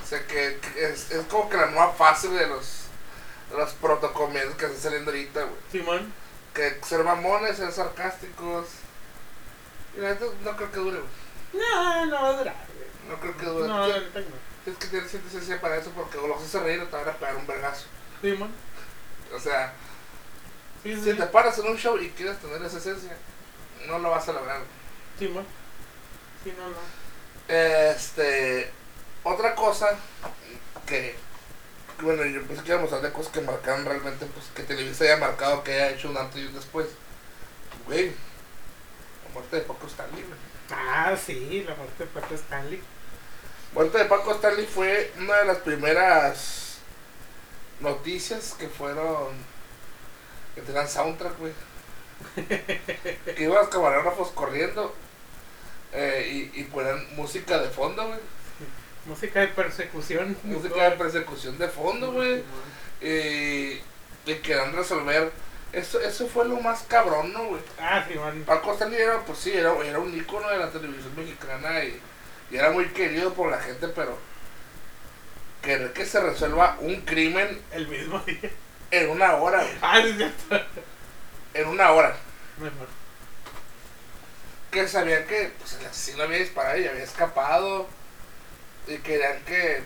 sé que, que es, es como que la nueva fase de los. De los protocomedios que están saliendo ahorita, güey. Simón. Que ser mamones, ser sarcásticos. Y la no creo que dure, güey. No, no va a durar. No creo que dure. No, Tienes neta que tener cierta esencia para eso porque o los haces reír o te van a pegar un vergazo. Simón. O sea, Sí, sí, si sí. te paras en un show y quieres tener esa esencia, no lo vas a lograr. Sí, mon. Sí, no, no. Este, otra cosa que, bueno, yo pensé que íbamos a hablar de cosas que marcaron realmente, pues que Televisa haya marcado, que haya hecho un antes y un después. Güey, la muerte de Paco Stanley, güey. Ah, sí, la muerte de Paco Stanley. Muerte de Paco Stanley fue una de las primeras noticias que fueron, que tenían soundtrack, güey. que iban los camarógrafos corriendo eh, y, y ponían música de fondo, güey. Música de persecución. Música de persecución de fondo, güey. Y, y querían resolver. Eso, eso fue lo más cabrón, ¿no, güey? Ah, sí, man. Paco Stanley era, pues sí, era, era un ícono de la televisión mexicana y, y era muy querido por la gente, pero querer que se resuelva un crimen El mismo día. en una hora, güey. Ah, sí, es cierto. En una hora. Mejor. Que sabían que pues, el asesino había disparado y había escapado. Y querían que.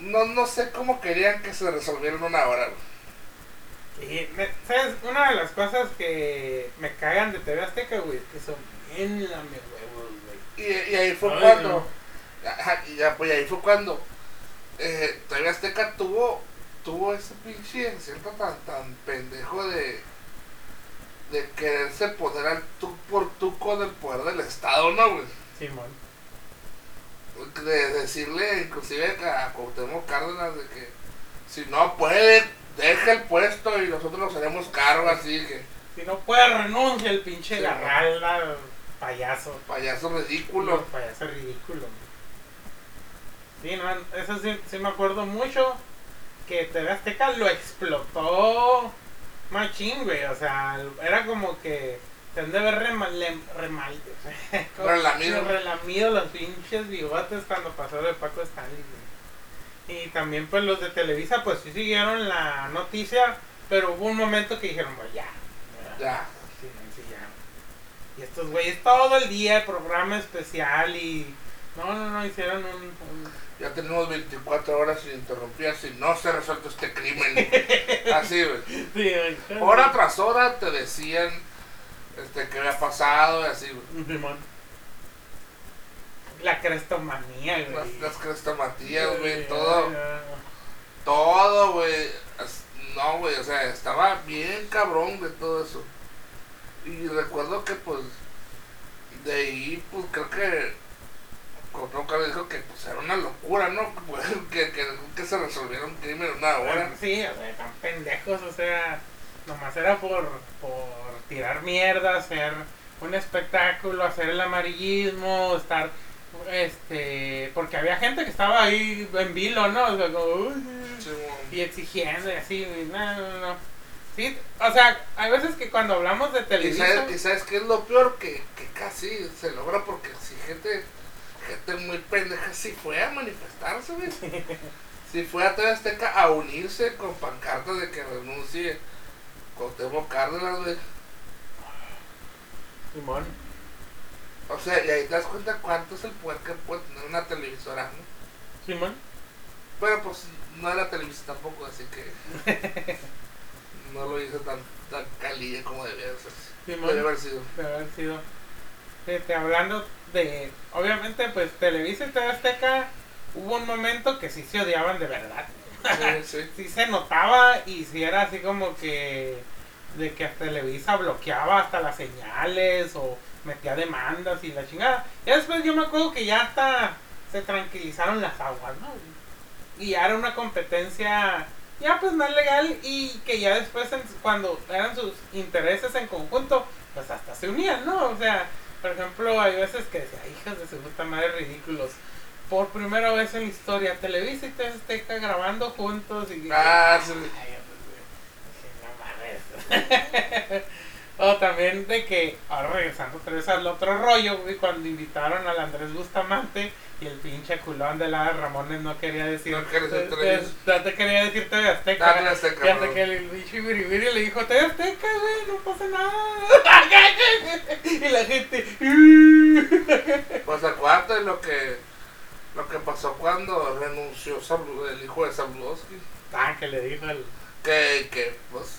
No, no sé cómo querían que se resolviera en una hora, güey. Sí, me- ¿sabes? Una de las cosas que me cagan de TV Azteca, güey, es que son bien güey. Y, y ahí fue Ay, cuando. Ajá, y ya, pues ahí fue cuando. Eh, TV Azteca tuvo. Tuvo ese pinche siento tan, tan pendejo de. De quererse poner al tú por tú con el poder del Estado, ¿no, güey? Simón. De decirle, inclusive a Cuauhtémoc Cárdenas, de que si no puede, deja el puesto y nosotros nos haremos cargo, así que Si no puede, renuncia el pinche Sí, Garralda, payaso. payaso Culo. ridículo. Payaso ridículo. Sí, no, eso sí, sí me acuerdo mucho. Que TV Azteca lo explotó machín, güey. O sea, era como que se han de ver Relamido. relamido los pinches bigotes cuando pasó de Paco Stanley, güey. Y también pues los de Televisa pues sí siguieron la noticia, pero hubo un momento que dijeron, pues ya. Ya. Y estos güeyes todo el día, programa especial y... No, no, no, hicieron un... un- Ya tenemos 24 horas ininterrumpidas y no se resuelto este crimen. Así, güey. Sí. Hora tras hora te decían este qué había pasado y así, güey. La crestomanía, güey. Las, las crestamatías, güey, todo. Todo, güey. No, güey, o sea, estaba bien cabrón de todo eso. Y recuerdo que, pues, de ahí, pues, creo que. Como que dijo que, pues, era una locura, ¿no? Pues, que, que, que se resolviera un crimen en una hora. Sí, o sea, tan pendejos, o sea, nomás era por, por tirar mierda, hacer un espectáculo, hacer el amarillismo, estar, este, porque había gente que estaba ahí en vilo, ¿no? O sea, como, "Uy", Sí, mo- y exigiendo y así, y no, no, no. Sí, o sea, hay veces que cuando hablamos de ¿Y televisión, sabes, y sabes qué es lo peor? Que, que casi se logra porque si gente, gente muy pendeja sí fue a manifestarse, güey. Si fue a TV Azteca a unirse con pancartas de que renuncie Cuauhtémoc Cárdenas, güey. Simón, O sea, y ahí te das cuenta cuánto es el poder que puede tener una televisora, ¿no? Simón, Pero pues no era televisión tampoco, así que no lo hizo tan, tan calilla como debía de ser. Simón. Debe haber sido. de haber sido. Fíjate, hablando de, obviamente, pues Televisa y TV Azteca, hubo un momento que sí se odiaban de verdad. Sí, sí. Sí se notaba y sí era así como que de que Televisa bloqueaba hasta las señales o metía demandas y la chingada. Y después yo me acuerdo que ya hasta se tranquilizaron las aguas, ¿no? Y ya era una competencia ya pues más legal y que ya después cuando eran sus intereses en conjunto, pues hasta se unían, ¿no? O sea, por ejemplo, hay veces que decía, hijas de su puta madre ridículos. Por primera vez en la historia, Televisa y TV Azteca grabando juntos y... Ah, sí. Ay, pues, dije, no mames. o también de que, ahora regresando otra vez al otro rollo, güey, cuando invitaron al Andrés Bustamante y el pinche culón de la Ramones no quería decir... No quería decir te- Televisa. te- te quería decir TV Azteca. TV Azteca, Y hasta bro. que el pinche Biribiri le dijo, TV Azteca, güey, no pasa nada. y la gente... Pues acuérdate lo que lo que pasó cuando renunció el hijo de Zabludowski. ah, que le dijo el... que, que pues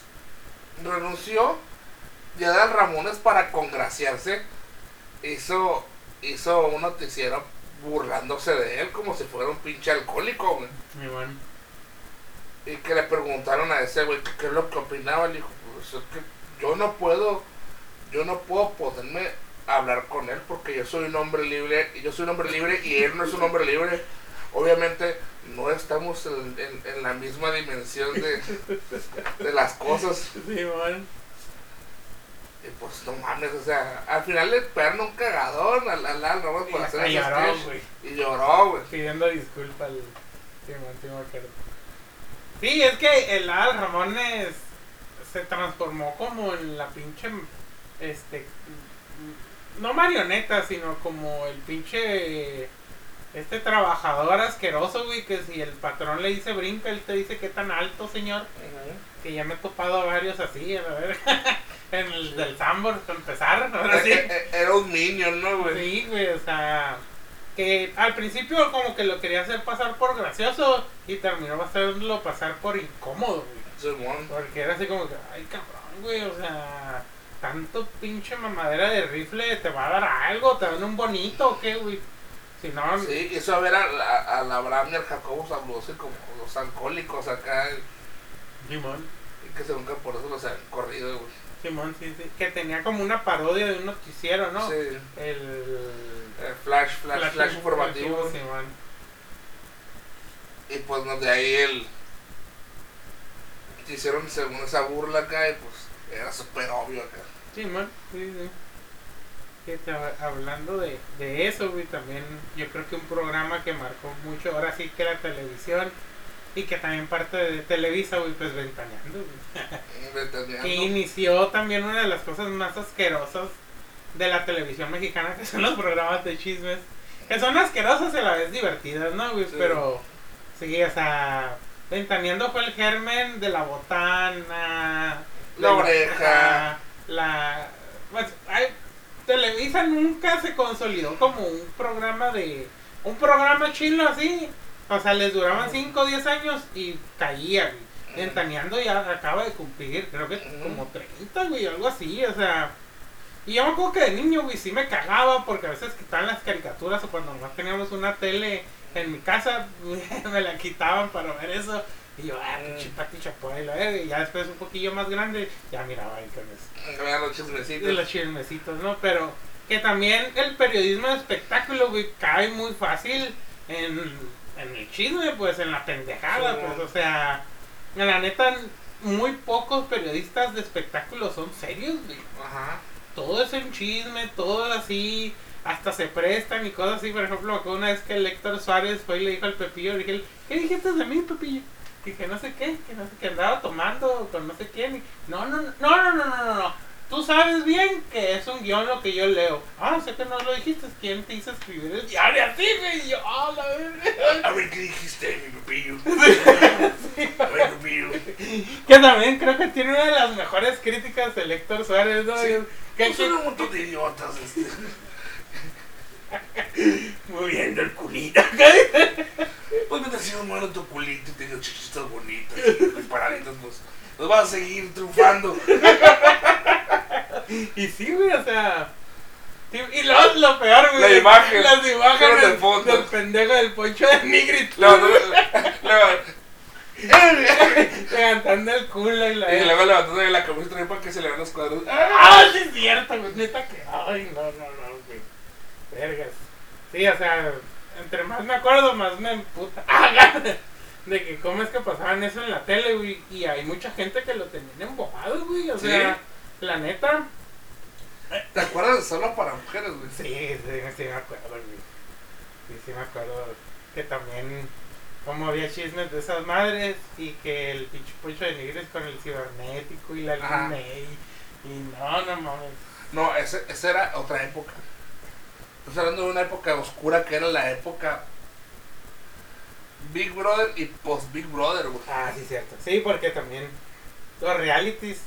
renunció y Adal Ramones para congraciarse hizo, hizo un noticiero burlándose de él como si fuera un pinche alcohólico, güey. Bueno. Y que le preguntaron a ese güey qué es lo que opinaba. Le dijo, pues es que yo no puedo, yo no puedo poderme hablar con él porque yo soy un hombre libre y yo soy un hombre libre y él no es un hombre libre. Obviamente no estamos en, en- en la misma dimensión de, de las cosas. Sí, bueno. Y pues no mames, o sea, al final le pegaron un cagadón al al Al Ramones por Y hacer hasta ese lloró, sketch. güey. Y lloró, güey. Pidiendo disculpas al. Sí, man, sí me acuerdo. Sí, es que el Al Ramones se transformó como en la pinche. Este. No marioneta, sino como el pinche. Este trabajador asqueroso, güey, que si el patrón le dice brinca, él te dice qué tan alto, señor. Que ya me he topado a varios así, a ver. En el del Sambor, para empezar. Ahora sí. Eh, eh, Era un niño, ¿no, güey? Sí, güey, o sea, que al principio como que lo quería hacer pasar por gracioso y terminó hacerlo pasar por incómodo, güey. Porque era así como que, ay, cabrón, güey, o sea, tanto pinche mamadera de rifle te va a dar algo, te dan un bonito o qué, güey. Si no, Sí, hizo ver a, la- al Abraham y al Jacobo Zablose como los alcohólicos acá. Simón, Y que según que por eso los han corrido, güey. Simón, sí, sí, que tenía como una parodia de un noticiero, ¿no? Sí. El... Eh, flash, flash, flash, informativo. Simón. Y pues no, de ahí el. se Hicieron según esa burla acá y pues era súper obvio acá. Sí, man, sí, sí. Que hablando de, de eso, güey, también yo creo que un programa que marcó mucho, ahora sí que la televisión, y que también parte de Televisa, güey, pues Ventaneando, güey. Que inició también una de las cosas más asquerosas de la televisión mexicana, que son los programas de chismes. Que son asquerosas y a la vez divertidas, ¿no, güey? Sí. Pero, sí, o sea, Ventaneando fue el germen de la botana, La oreja. La. Pues, ay, Televisa nunca se consolidó como un programa de. Un programa chino así. O sea, les duraban 5 o 10 años y caía, güey. Ventaneando ya acaba de cumplir, creo que como 30, güey, algo así, o sea. Y yo me acuerdo que de niño, güey, sí me cagaba porque a veces quitaban las caricaturas o cuando no teníamos una tele en mi casa, me la quitaban para ver eso. Y yo, ah, pinche Pati Chapoy, la verga. Y ya después un poquillo más grande, ya miraba eso Vean los chismecitos. los chismecitos, ¿no? Pero que también el periodismo de espectáculo, güey, cae muy fácil en, en el chisme, pues, en la pendejada, Sí, pues, o sea, la neta, muy pocos periodistas de espectáculo son serios, güey. Ajá. Todo es un chisme, todo así, hasta se prestan y cosas así. Por ejemplo, una vez que el Héctor Suárez fue y le dijo al Pepillo, le dije, ¿qué dijiste de mí, Pepillo? Que no sé qué, que no sé qué andaba tomando con no sé quién. y- no, no, no, no, no, no, no, no. Tú sabes bien que es un guion lo que yo leo. Ah, sé que no lo dijiste. ¿Quién te hizo escribir el diario así, güey? Y yo, ah, la verga. A ver qué dijiste, mi pepillo. A ver, pepillo. Que también creo que tiene una de las mejores críticas el Héctor Suárez, ¿no? Sí. Que, Pues que- un montón de idiotas, este. moviendo el culito. Pues mientras sigas moviendo tu culito y teniendo chichitas bonitas y paraditas, pues. Nos vas a seguir triunfando. Y sí, güey, o sea. sí, Y lo, lo peor, güey. La imagen. Las imágenes de del, fondo. del pendejo del poncho de Nigrit. Luego, luego, Levantando el culo y la. y luego levantando la camisa también para que se le vean los cuadros. ¡Ah, sí es cierto, güey! Neta que. Ay, no, no, no, güey. Vergas. Sí, o sea, entre más me acuerdo, más me emputa. De que cómo es que pasaban eso en la tele, güey. Y hay mucha gente que lo tenían embobado, güey. O Sí. sea, la neta. ¿Te acuerdas de solo para mujeres, güey? Sí, sí, sí me acuerdo, güey. Sí, sí me acuerdo que también como había chismes de esas madres y que el pinche Poncho de Nigres con el cibernético y la Ajá. Y no, no mames. No, ese, esa era otra época. Estás hablando de una época oscura que era la época Big Brother y post Big Brother, güey. Ah, sí, cierto. Sí, porque también los realities,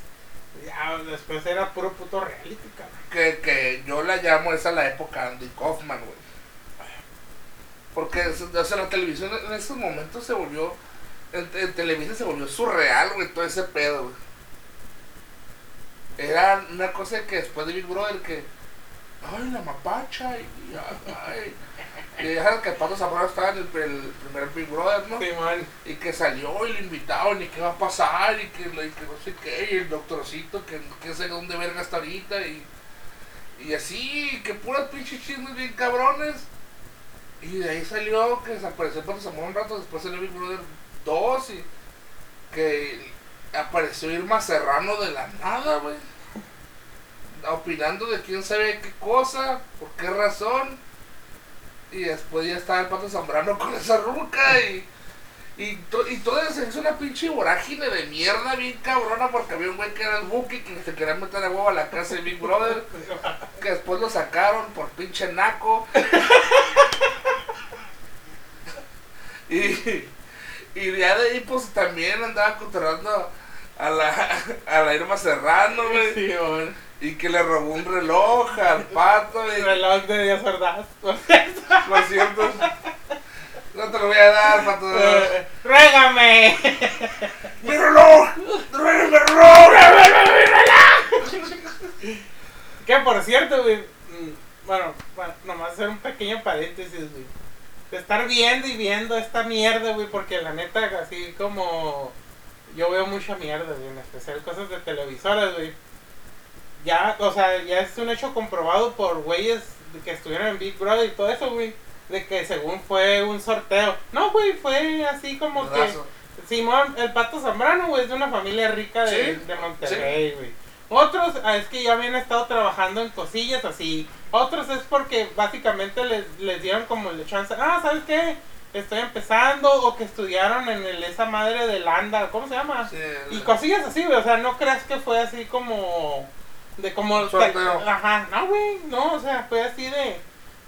ya después era puro puto reality, cabrón. Que, que yo la llamo esa la época Andy Kaufman, güey. Porque o sea, la televisión en esos momentos se volvió en, en Televisa se volvió surreal, güey, todo ese pedo, güey. Era una cosa que después de Big Brother que. Ay, la mapacha. Y, ay, y dejaron que el Pato Zambrano estaba en el, el primer Big Brother, ¿no? Simón. Y que salió y lo invitaron y qué va a pasar y que, y que no sé qué. Y el doctorcito que, que sé dónde verga está ahorita. Y, y así, que puras pinches chismes bien cabrones. Y de ahí salió que desapareció el Pato Zambrano un rato. Después salió Big Brother 2 y que apareció Irma Serrano de la nada, güey. Opinando de quién sabe qué cosa, por qué razón. Y después ya estaba el Pato Zambrano con esa ruca y. Y, to- y eso es una pinche vorágine de mierda bien cabrona porque había un güey que era el Buki que se quería meter a huevo a la casa de Big Brother. Que después lo sacaron por pinche naco. y, y ya de ahí pues también andaba controlando a la, a la Irma Serrano, güey. Simón. Y que le robó un reloj al pato. Y, El reloj de Díaz Ordaz. lo siento. No te lo voy a dar, pato. ¡Ruégame! ¡Mi reloj! ¡Tráeme mi reloj! Que por cierto, güey. mm, Bueno, bueno, nomás hacer un pequeño paréntesis, güey. De estar viendo y viendo esta mierda, güey, porque la neta, así como. Yo veo mucha mierda, güey, en especial cosas de televisoras, güey. Ya, o sea, ya es un hecho comprobado por güeyes que estuvieron en Big Brother y todo eso, güey. De que según fue un sorteo. No, güey, fue así como que. Dudazo. Simón, el Pato Zambrano, güey, es de una familia rica de, Sí, de Monterrey, güey. Otros ah, es que ya habían estado trabajando en cosillas así. Otros es porque básicamente les, les dieron como el chance. Ah, ¿sabes qué? Estoy empezando. O que estudiaron en el, esa madre de Landa. ¿Cómo se llama? Sí, Y cosillas así, güey. O sea, no creas que fue así como. De como. Ajá, no, güey. No, o sea, fue así de.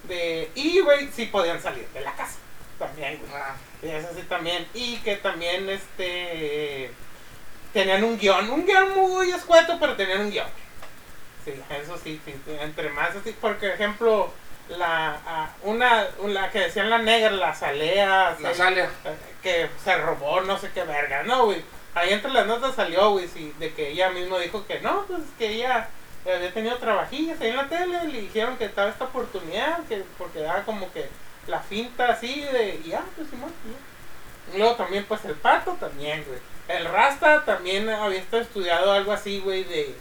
de y, güey, sí podían salir de la casa. También, güey. Ah, Y eso sí también. Y que también este tenían un guion, un guion muy escueto, pero tenían un guion. Sí, eso sí, sí, entre más así, por ejemplo, la una, la que decían la negra, la salea, La sí, Salia. eh, que se robó no sé qué verga, no, güey. Ahí entre las notas salió, güey, sí, de que ella mismo dijo que no, pues que ella había tenido trabajillas ahí en la tele, le dijeron que estaba esta oportunidad, que porque daba como que la finta así de, y ya, pues Simón. Y luego también, pues el pato también, güey. El Rasta también había estado estudiado algo así, güey, de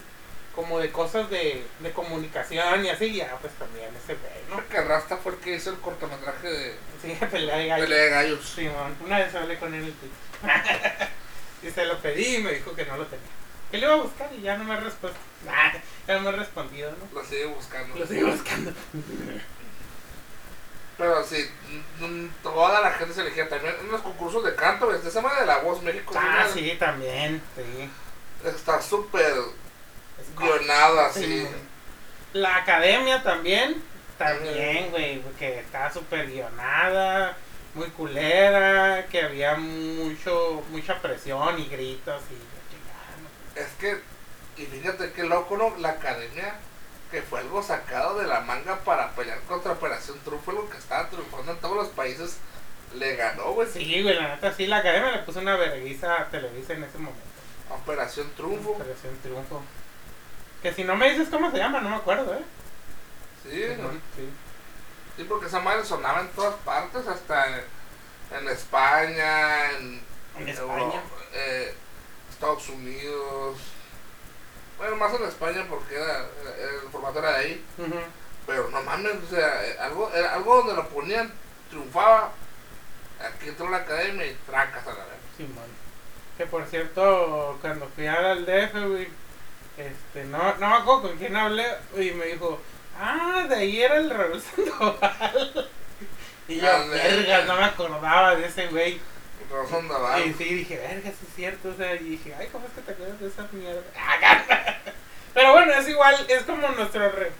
como de cosas de, de comunicación y así, y ya, pues también ese güey, ¿no? Creo que Rasta fue el que hizo el cortometraje de Sí, pelea de gallos. Pelea de Gallos. Simón, una vez hablé con él Twitter. y se lo pedí y me dijo que no lo tenía. Que le iba a buscar y ya no me ha respuesto. Nah, ya no me ha respondido, ¿no? Lo sigue buscando. Lo sigo buscando. Pero sí, toda la gente se elegía también en los concursos de canto, este se llama de la voz México. Ah, ¿no? sí, también, sí. Está súper guionado así. Sí. La academia también, también, güey, que estaba súper guionada, muy culera, que había mucho, mucha presión y gritos y. Es que, y fíjate qué loco, ¿no? La academia, que fue algo sacado de la manga para pelear contra Operación Trufo, algo que estaba triunfando en todos los países, le ganó, güey. Sí, güey, la neta, sí, la academia le puso una vergüenza a Televisa en ese momento. Operación Triunfo. Operación Triunfo. Que si no me dices cómo se llama, no me acuerdo, ¿eh? Sí, Sí. sí, porque esa madre sonaba en todas partes, hasta en, en España, en, En España. eh, Estados Unidos. Bueno, más en España porque era, era- el formato era de ahí. Pero no mames, o sea, eh, algo, era algo donde lo ponían, triunfaba. Aquí entró la academia y tracas a la vez. Que por cierto, cuando fui al DF, güey, este, no, no me acuerdo con quién hablé y me dijo, ah, de ahí era el Raúl Sandoval. y yo, verga, no me acordaba de ese güey. Razón Naval. Y sí, dije, verga, sí es cierto, o sea, y dije, ay, ¿cómo es que te acuerdas de esa mierda? pero bueno, es igual, es como nuestro, re-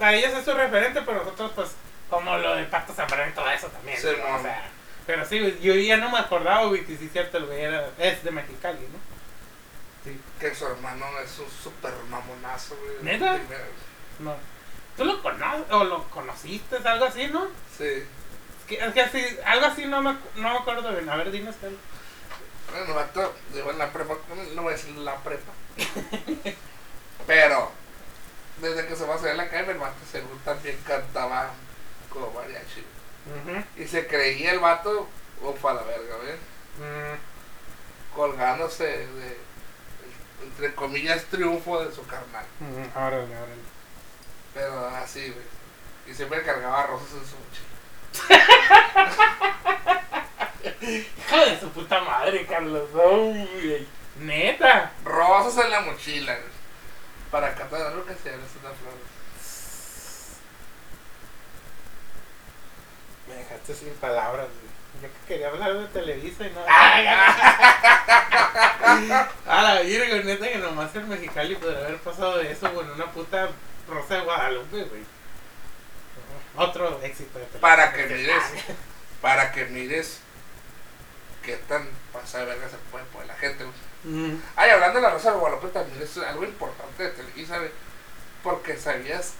a ellos es su referente, pero nosotros pues, como lo de Pato Zambrano y todo eso también, Sí, ¿no? o sea, pero sí, yo ya no me acordaba, güey, que sí es cierto, el güey era, es de Mexicali, ¿no? Sí, Que su hermano es un super mamonazo, güey. ¿Neta? No. ¿Tú lo conoces, o lo conociste, algo así, no? Sí. Es que, que así, algo así no me, no me acuerdo bien, a ver, dinos algo. El vato, digo, en la prepa, no voy a decir la prepa. Pero, desde que se va a salir la calle, el vato según también cantaba como mariachi. Ujú. Y se creía el vato, ufa la verga, ¿ves? Mm, Colgándose de, entre comillas, triunfo de su carnal. mm, órale, órale. Pero así, güey. Y siempre cargaba rosas en su mochila. Hijo de su puta madre, Carlos. Uy, neta. Rosas en la mochila, güey. Para cantar algo que sea, no es una flor. Me dejaste sin palabras, güey. Yo que quería hablar de Televisa y no. A la virgen, neta que nomás el Mexicali podría haber pasado de eso, güey, en una puta Rosa de Guadalupe, güey. Otro éxito de. Para que mires, para que mires qué tan pasada de verga se puede poner la gente. Mm, Ay, hablando de la Rosa de Guadalupe también es algo importante de Televisa. Porque sabías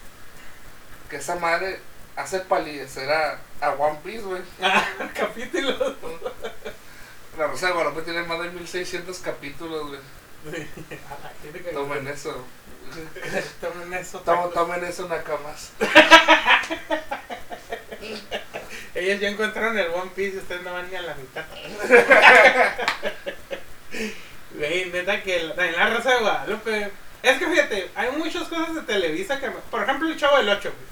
que esa madre hace palidecer a, a One Piece, güey. Ah, capítulos. La Rosa de Guadalupe tiene más de 1600 capítulos, güey. Que- Tomen eso. Tomen eso. Tomen, tomen eso, Nakamas. Ellos ya encontraron el One Piece y ustedes no van ni a la mitad. Güey, neta que la- en la Rosa de Guadalupe. Es que fíjate, hay muchas cosas de Televisa que me- Por ejemplo, el Chavo del 8, güey.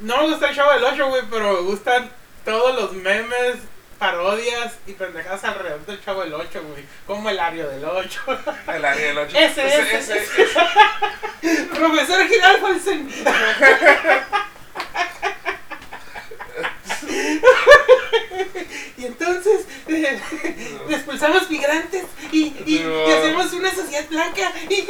No me gusta el Chavo del 8, güey, pero me gustan todos los memes, parodias y pendejadas alrededor del Chavo del 8, güey. Como el Ario del 8. El área del 8. Ese, ese, ese. Profesor Giralfolsen. y entonces eh, expulsamos migrantes y, y, No. y hacemos una sociedad blanca y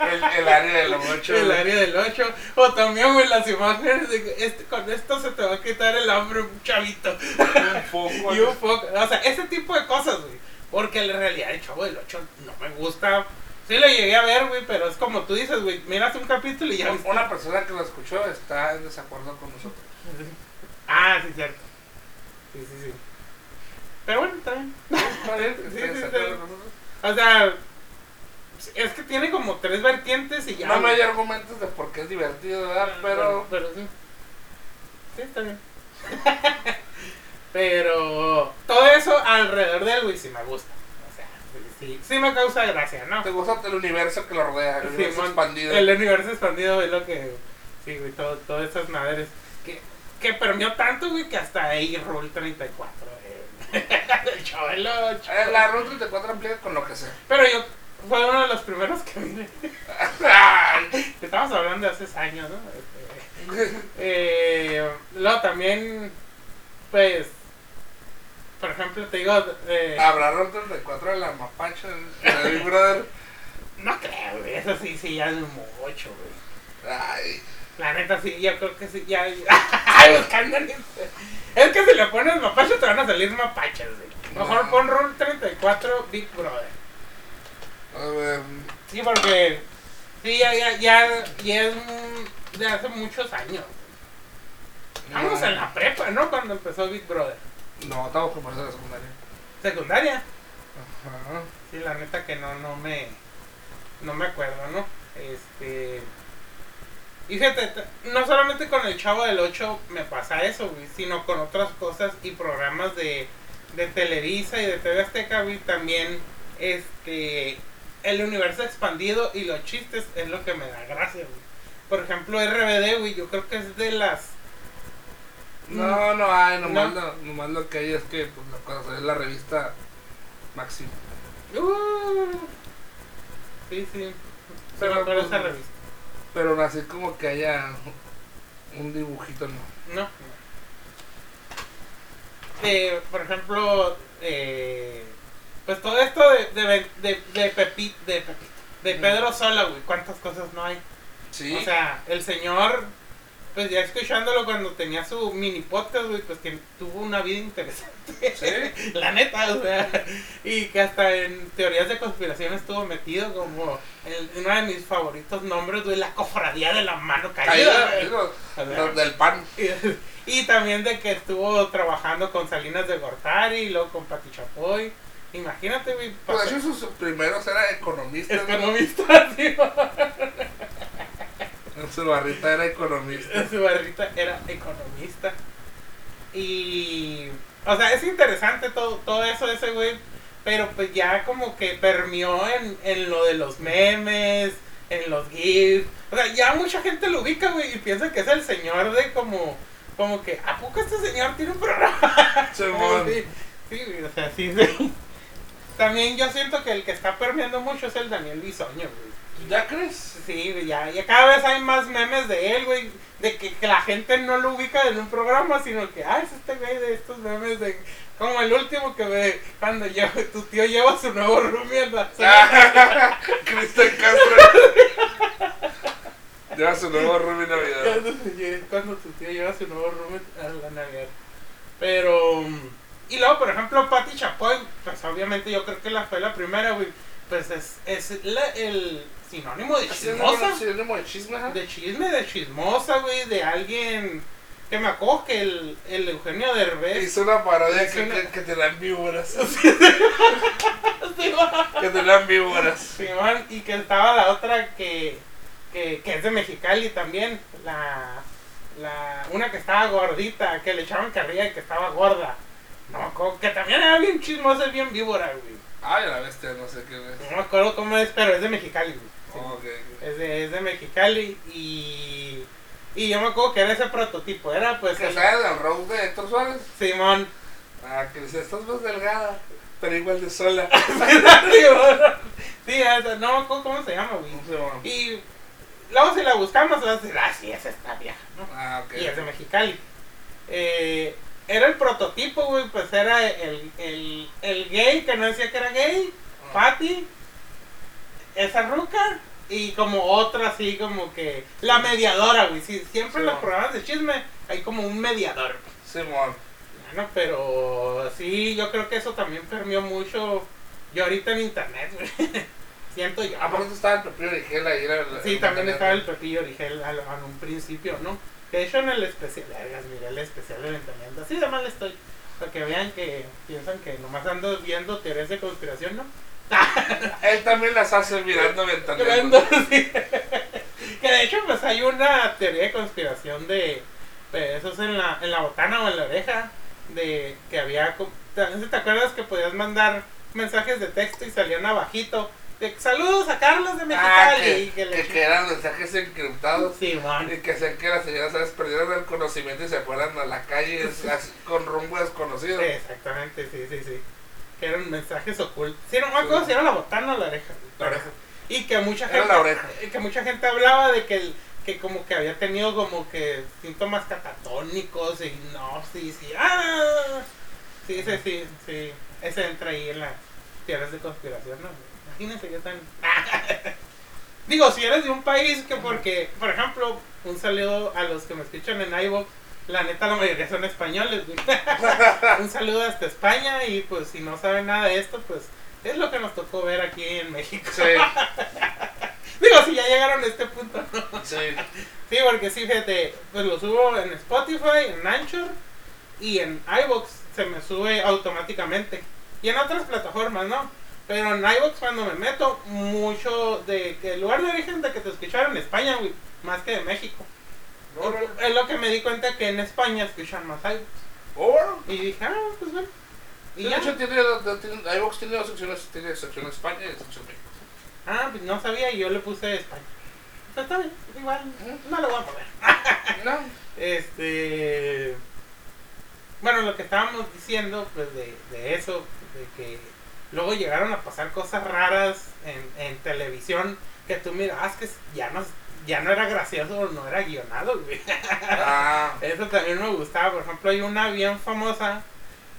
El, el área del 8. el área del 8 o también güey las imágenes de este, con esto se te va a quitar el hambre un chavito Un poco. y un poco o sea ese tipo de cosas güey porque en realidad el chavo del 8 no me gusta sí lo llegué a ver güey pero es como tú dices güey miras un capítulo y ya. Una persona que lo escuchó está en desacuerdo con nosotros. ah sí cierto sí sí sí pero bueno está bien Está bien, Sí, o sea es que tiene como tres vertientes y ya No me güey. hay argumentos de por qué es divertido, ¿verdad? Pero. pero sí. Sí, está bien. pero todo eso alrededor de él, güey, sí me gusta. O sea, sí, sí me causa gracia, ¿no? ¿Te gusta el universo que lo rodea? El universo expandido. El universo expandido es lo que. Sí, güey, todo, todas esas madres. Que, permeó tanto, güey, que hasta ahí Rule 34. Eh. el chaval ocho. Eh, La Ruta 34 amplía con lo que sea. Pero yo. Fue uno de los primeros que vine. Estamos hablando de hace años, ¿no? Este, Eh, luego también, pues, por ejemplo, te digo, eh, Habrá Ruta 34 de la Mapacha, de Big Brother. no creo, güey, eso sí, sí, ya es mucho, güey. Ay. La neta, sí, yo creo que sí, ya. Ay, en este- Es que si le pones mapache te van a salir mapachas, güey. Mejor No. pon Rule 34 Big Brother. A ver. Sí, porque. Sí, ya, ya, ya, ya es de hace muchos años. Estamos en la prepa, ¿no? Cuando empezó Big Brother. No, estamos con de la secundaria. Secundaria. Ajá. Sí, la neta que no, no me, no me acuerdo, ¿no? Este, y fíjate, no solamente con el Chavo del 8 me pasa eso, güey, sino con otras cosas y programas de, de Televisa y de TV Azteca, güey, también, este, el universo expandido y los chistes es lo que me da gracia, güey. Por ejemplo, RBD, güey, yo creo que es de las... No, no hay, nomás, No. Lo, nomás lo que hay es que pues, la cosa es la revista Máximo. Uh, sí, sí. Pero, Pero, pero pues, esa revista. Pero así como que haya un dibujito, no. No. Eh, por ejemplo, eh, pues todo esto de, de, de, de, de, Pepito, de. Pedro Sola, güey, ¿cuántas cosas no hay? Sí. O sea, el señor, pues ya escuchándolo cuando tenía su mini podcast, güey, pues que tuvo una vida interesante. Sí. La neta, o sea, y que hasta en teorías de conspiración estuvo metido como el- uno de mis favoritos nombres, güey, la cofradía de la mano caída. Los del pan. y, y también de que estuvo trabajando con Salinas de Gortari y luego con Pati Chapoy Imagínate, güey. Pues hecho, sus primeros era economista. Economista, sí, Su barrita era economista. Su barrita era economista. Y. O sea, es interesante todo, todo eso, ese güey. Pero pues ya como que permeó en, en lo de los memes, en los GIFs. O sea, ya mucha gente lo ubica, güey, y piensa que es el señor de como. Como que, ¿a poco este señor tiene un programa? Sí, sí, güey, o sea, sí, sí. También yo siento que el que está permeando mucho es el Daniel Bisoño, güey. ¿Ya crees? Sí, ya, ya cada vez hay más memes de él, güey. De que, que la gente no lo ubica en un programa, sino que, ah, es este güey de estos memes de. Como el último que ve cuando lleva, tu tío lleva a su nuevo roomie en la. Cristian Castro. Lleva su nuevo Rubí Navidad. Cuando, cuando tu tío lleva su nuevo roomie a la Navidad. Pero. Y luego, por ejemplo, Patti Chapoy, pues obviamente yo creo que la fue la primera, güey. Pues es, es la- el sinónimo de chismosa. Sinónimo de chisme, ajá. De chisme, de chismosa, güey, de alguien que me acuerdo que el, el Eugenio Derbez. Hizo una parodia Hizo que, una- que, que te dan víboras. Sí, que te dan víboras. Y que estaba la otra que, que, que es de Mexicali también, la, la una que estaba gordita, que le echaban carrilla y que estaba gorda. No que también era bien chismosa y bien víbora, güey. Ay, la bestia, no sé qué es. No me acuerdo cómo es, pero es de Mexicali, güey. Oh. Es de, es de Mexicali y, y yo me acuerdo que era ese prototipo, era pues Que el road de Héctor Suárez. Simón. Ah, que dice, estás más delgada, pero igual de sola. sí, esa, no me acuerdo cómo se llama, güey. Y luego si la buscamos, vas a decir, ah, sí, esa está vieja, ¿no? Ah, ok. Y es de Mexicali. Eh, era el prototipo, güey, pues era el, el, el gay que no decía que era gay, Ah. Patty, esa ruca, y como otra así como que la mediadora, güey. Sí, siempre en los Sí. programas de chisme hay como un mediador. Simón. Bueno, pero sí, yo creo que eso también permeó mucho. Yo ahorita en internet, güey. Siento yo. Aparte estaba el Pepillo Origel ahí. Era el- Sí, el- también estaba el Pepillo Origel al un principio, ¿no? Que de hecho en el especial, vergas, mira el especial de Ventaneando. Así de mal estoy. Para que vean que piensan que nomás ando viendo teorías de conspiración, ¿no? Él también las hace mirando ventaneando. sí. Que de hecho, pues hay una teoría de conspiración de. de eso es en la, en la botana o en la oreja. De que había. co- ¿Te, te acuerdas que podías mandar mensajes de texto y salían abajito? De saludos a Carlos de Ah, Mexicali. que, y que le que, eran mensajes encriptados. Sí, man. Y que hacían que las señoras ¿sabes? perdieron el conocimiento y se fueran a la calle así, con rumbo desconocido. Exactamente, sí, sí, sí. Que eran mensajes ocultos. Sí, no me acuerdo si era la botana o la oreja. La oreja. Y que mucha Era gente. la oreja. Que mucha gente hablaba de que, el- que como que había tenido como que síntomas catatónicos y no, sí, sí. ¡Ah! Sí, sí, sí, sí. Ese entra ahí en las teorías de conspiración, ¿no? Imagínense qué tan. Digo, si eres de un país que porque, por ejemplo, un saludo a los que me escuchan en iVoox, la neta la mayoría son españoles, güey. un saludo hasta España y pues si no saben nada de esto, pues es lo que nos tocó ver aquí en México. Sí, Digo, si ya llegaron a este punto, ¿no? sí. Sí, porque sí, fíjate, pues lo subo en Spotify, en Anchor y en iVoox se me sube automáticamente. Y en otras plataformas, ¿no? Pero en iVoox cuando me meto, mucho de que el lugar de origen de que te escucharon en España, güey, más que de México. Es lo que me di cuenta que en España escuchan más iVoox. Órale. Y dije, ah, pues bueno. Y De ya. hecho, tiene, dos- tiene, iVox tiene dos secciones, tiene sección España y sección México. Ah, pues no sabía y yo le puse España. Pero está bien, igual, no lo voy a mover. No, Este. Bueno, lo que estábamos diciendo, pues de, de eso, de que luego llegaron a pasar cosas raras en, en televisión que tú mirabas que ya no, ya no era gracioso, no era guionado, güey. ah, Eso también me gustaba. Por ejemplo, hay una bien famosa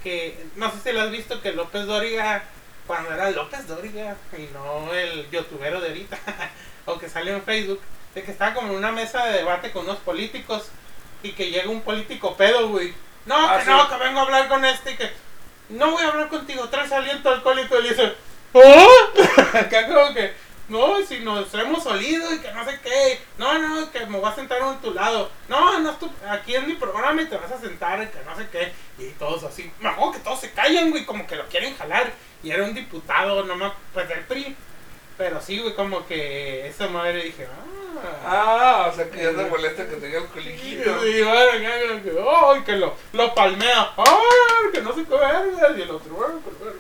que no sé si la has visto que López Dóriga, cuando era López Dóriga y no el youtubero de ahorita, o que salió en Facebook, de que estaba como en una mesa de debate con unos políticos y que llega un político pedo, güey. No, Ah, que sí. no, que vengo a hablar con este y que no voy a hablar contigo, traes aliento alcohólico. Y le dice, ¿oh? Acá como que, no, si nos hemos olido y que no sé qué, no, no, que me voy a sentar a tu lado, no, no, tú, aquí es mi programa y te vas a sentar y que no sé qué, y todos así, me que todos se callan, güey, como que lo quieren jalar, y era un diputado, no me, pues del PRI, pero sí, güey, como que esa madre dije, ah. Ah, o sea que ya te molesta que tenga el colijito. Y bueno, que, ay, que lo, lo palmea, ay, que no se verga, y el otro, que verga.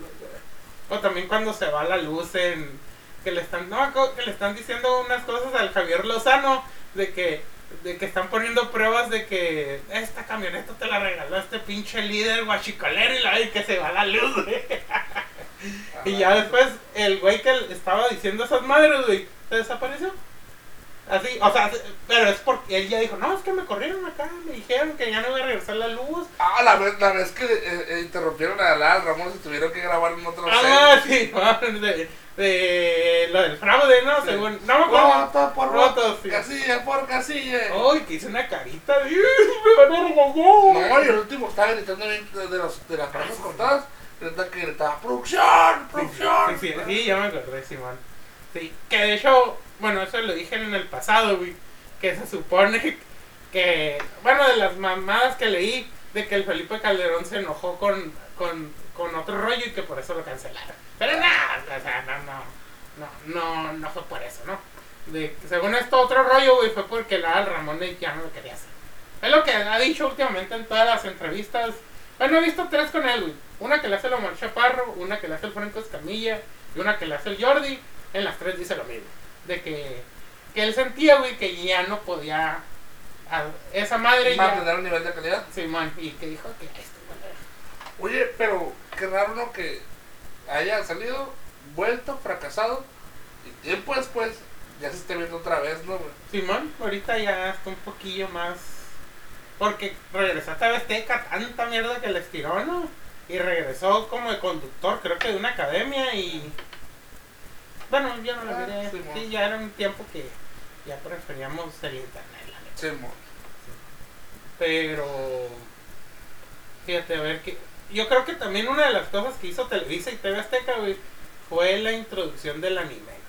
O también cuando se va la luz en, que le están, no, que le están diciendo unas cosas al Javier Lozano, de que, de que están poniendo pruebas de que esta camioneta te la regaló este pinche líder guachicolero y la y que se va la luz, güey. Y ya después el güey que estaba diciendo esas madres, güey, se desapareció. Así, o sea, pero es porque él ya dijo, no, es que me corrieron acá, me dijeron que ya no iba a regresar la luz. Ah, la vez, la vez que eh, eh, interrumpieron a la Ramón y tuvieron que grabar en otro Ah, sí, no, de, de lo del fraude, ¿no? Sí. Según, no me acuerdo. Voto por voto, sí. casilla por casilla. Ay, que hice una carita de, "Ay, me van a regañar. No, y el último estaba gritando de, los, de las frases cortadas. Que gritaba, ¡producción! ¡producción! Sí, sí, sí, ya me acordé, Simón. Sí, que de hecho, bueno, eso lo dije en el pasado, güey. Que se supone que, bueno, de las mamadas que leí, de que el Felipe Calderón se enojó con, con, con otro rollo y que por eso lo cancelaron. Pero nada, o sea, no, no, no, no, no fue por eso, ¿no? De, según esto, otro rollo, güey, fue porque la Ramón ya no lo quería hacer. Es lo que ha dicho últimamente en todas las entrevistas. Bueno, he visto tres con él, güey. Una que le hace el Omar Chaparro, una que le hace el Franco Escamilla y una que le hace el Jordi. En las tres dice lo mismo. De que, que él sentía, güey, que ya no podía... a- esa madre ya... Mantener un nivel de calidad. Simón, y que dijo que esto, güey, Oye, pero qué raro, ¿no? Que haya salido, vuelto, fracasado. Y tiempo después ya se esté viendo otra vez, ¿no? güey? Simón, ahorita ya está un poquillo más. Porque regresó a TV Azteca, tanta mierda que les tiró, ¿no? Y regresó como de conductor, creo que de una academia y. Bueno, yo no lo Ah, miré. Sí, ya era un tiempo que ya preferíamos el internet, la neta. Sí, mo. Pero. Fíjate, a ver que. Yo creo que también una de las cosas que hizo Televisa y TV Azteca, güey, fue la introducción del anime.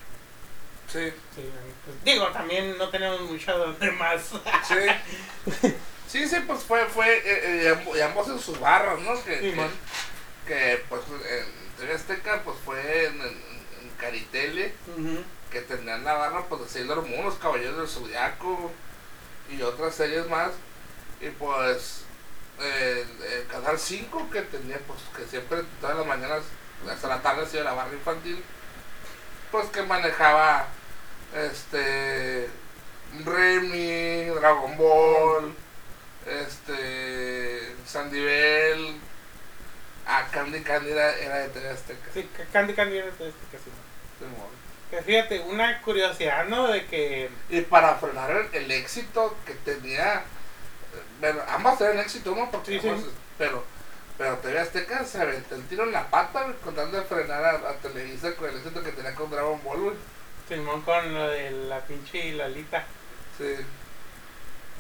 Sí, Sí, pues, digo, también no tenemos mucho donde más. sí. Sí, sí, pues fue, fue, eh, eh, ambos en sus barras, ¿no? Que, Sí, que, pues en TV Azteca, pues fue en, en, en Caritele, que tenían la barra, pues de Sailor Moon, los Caballeros del Zodiaco y otras series más. Y pues eh, el Canal 5, que tenía, pues que siempre todas las mañanas, hasta la tarde, hacía la barra infantil, pues que manejaba este Remy, Dragon Ball, este Sandivel, a Candy Candy era, era de TV Azteca. Sí, Candy Candy era de este que sí. Que fíjate, una curiosidad, ¿no? De que. Y para frenar el, el éxito que tenía, bueno, ambas tenían éxito, ¿no? Porque, Sí, sí. pero, pero TV Azteca se aventó el tiro en la pata, con tal de frenar a, a Televisa con el éxito que tenía con Dragon Ball, güey. Simón con lo de la pinche Lalita. Sí.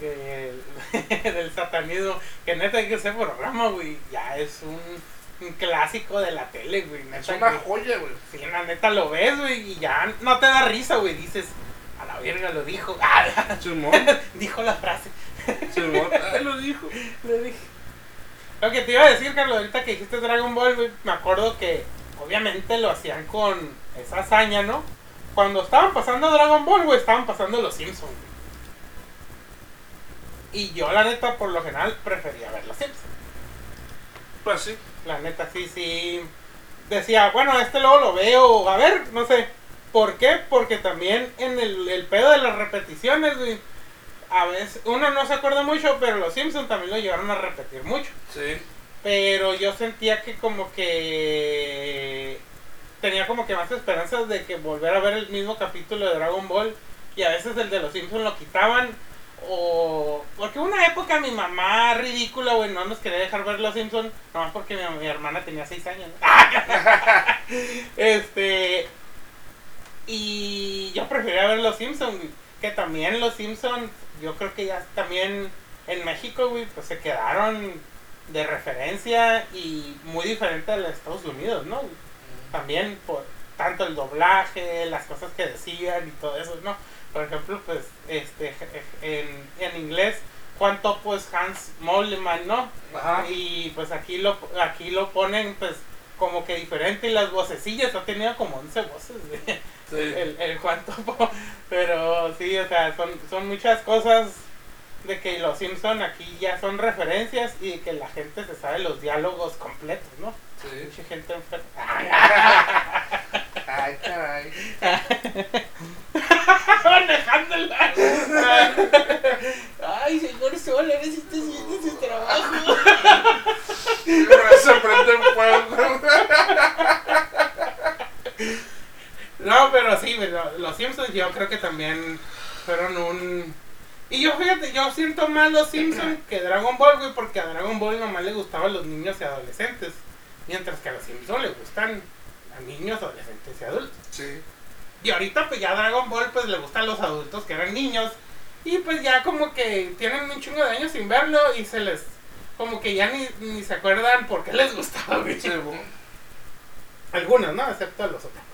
Del satanismo. Que neta, que ese programa, güey, ya es un, un clásico de la tele, güey. Es una joya, güey. Sí, la neta lo ves, güey, y ya no te da risa, güey. Dices, a la verga lo dijo. Ah, dijo la frase. Simón, ay, lo dijo. Lo dije. Lo que te iba a decir, Carlos, ahorita que dijiste Dragon Ball, güey, me acuerdo que obviamente lo hacían con esa hazaña, ¿no? Cuando estaban pasando Dragon Ball, güey, estaban pasando los Simpsons, güey. Y yo, la neta, por lo general, prefería ver los Simpsons. Pues sí. La neta, sí, sí. Decía, bueno, este luego lo veo, a ver, no sé. ¿Por qué? Porque también en el, el pedo de las repeticiones, güey. A veces, uno no se acuerda mucho, pero los Simpsons también lo llevaron a repetir mucho. Sí. Pero yo sentía que como que tenía como que más esperanzas de que volver a ver el mismo capítulo de Dragon Ball y a veces el de los Simpsons lo quitaban o porque una época mi mamá ridícula, güey, no nos quería dejar ver los Simpsons, nomás porque mi, mi hermana tenía 6 años. este y yo prefería ver los Simpsons, güey, que también los Simpsons, yo creo que ya también en México, güey, pues se quedaron de referencia y muy diferente a los Estados Unidos, ¿no? También por, tanto el doblaje, las cosas que decían y todo eso, ¿no? Por ejemplo, pues, este, en, en inglés, Juan Topo es Hans Moleman, ¿no? Ajá. Y pues aquí lo, aquí lo ponen, pues, como que diferente y las vocecillas, ha tenido como 11 voces, Sí. el, el Juan Topo, pero sí, o sea, son, son muchas cosas de que los Simpson aquí ya son referencias y que la gente se sabe los diálogos completos, ¿no? Sí. Mucha gente enferma. Ay, caray. Manejándola. Ay, señor Sol, sí está haciendo su trabajo. Se prende un fuego. No, pero sí, pero los Simpsons yo creo que también fueron un... Y yo fíjate, yo siento más los Simpsons que Dragon Ball, güey, porque a Dragon Ball nomás le gustaban los niños y adolescentes. Mientras que a los Simpsons le gustan a niños, adolescentes y adultos. Sí. Y ahorita pues ya Dragon Ball pues le gustan los adultos que eran niños. Y pues ya como que tienen un chingo de años sin verlo y se les... Como que ya ni, ni se acuerdan por qué les gustaba, güey. Sí, bueno. Algunos, ¿no? Excepto los otros.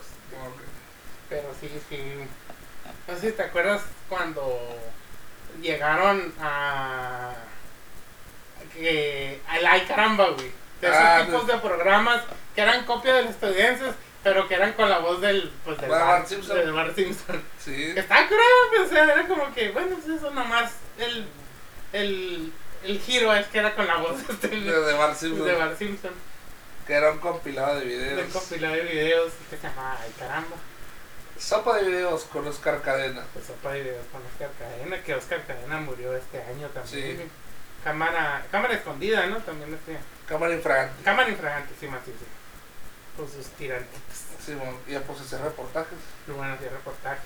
Pero sí, sí. No sé si te acuerdas cuando llegaron a. que. al Ay Caramba, güey. De esos Ah, tipos sí. de programas que eran copia de los estadounidenses, pero que eran con la voz del. pues del Bart Bart Simpson. del Bart Simpson. Sí. Que estaba curado, pues, o sea, era como que, bueno, pues eso nomás. El. el. el giro es que era con la voz este, De, de Bart de Simpson. Bart Simpson. Que era un compilado de De videos. compilado de videos que se llamaba Ay Caramba. Sopa de videos con Oscar Cadena. Pues sopa de videos con Oscar Cadena, que Oscar Cadena murió este año también. Sí. Cámara, cámara escondida, ¿no? También decía. Cámara infragante. Cámara infragante, sí, más sí, sí. Con sus tirantitos. Sí, bueno. Y a pues hacer reportajes. Bueno, hacía reportajes.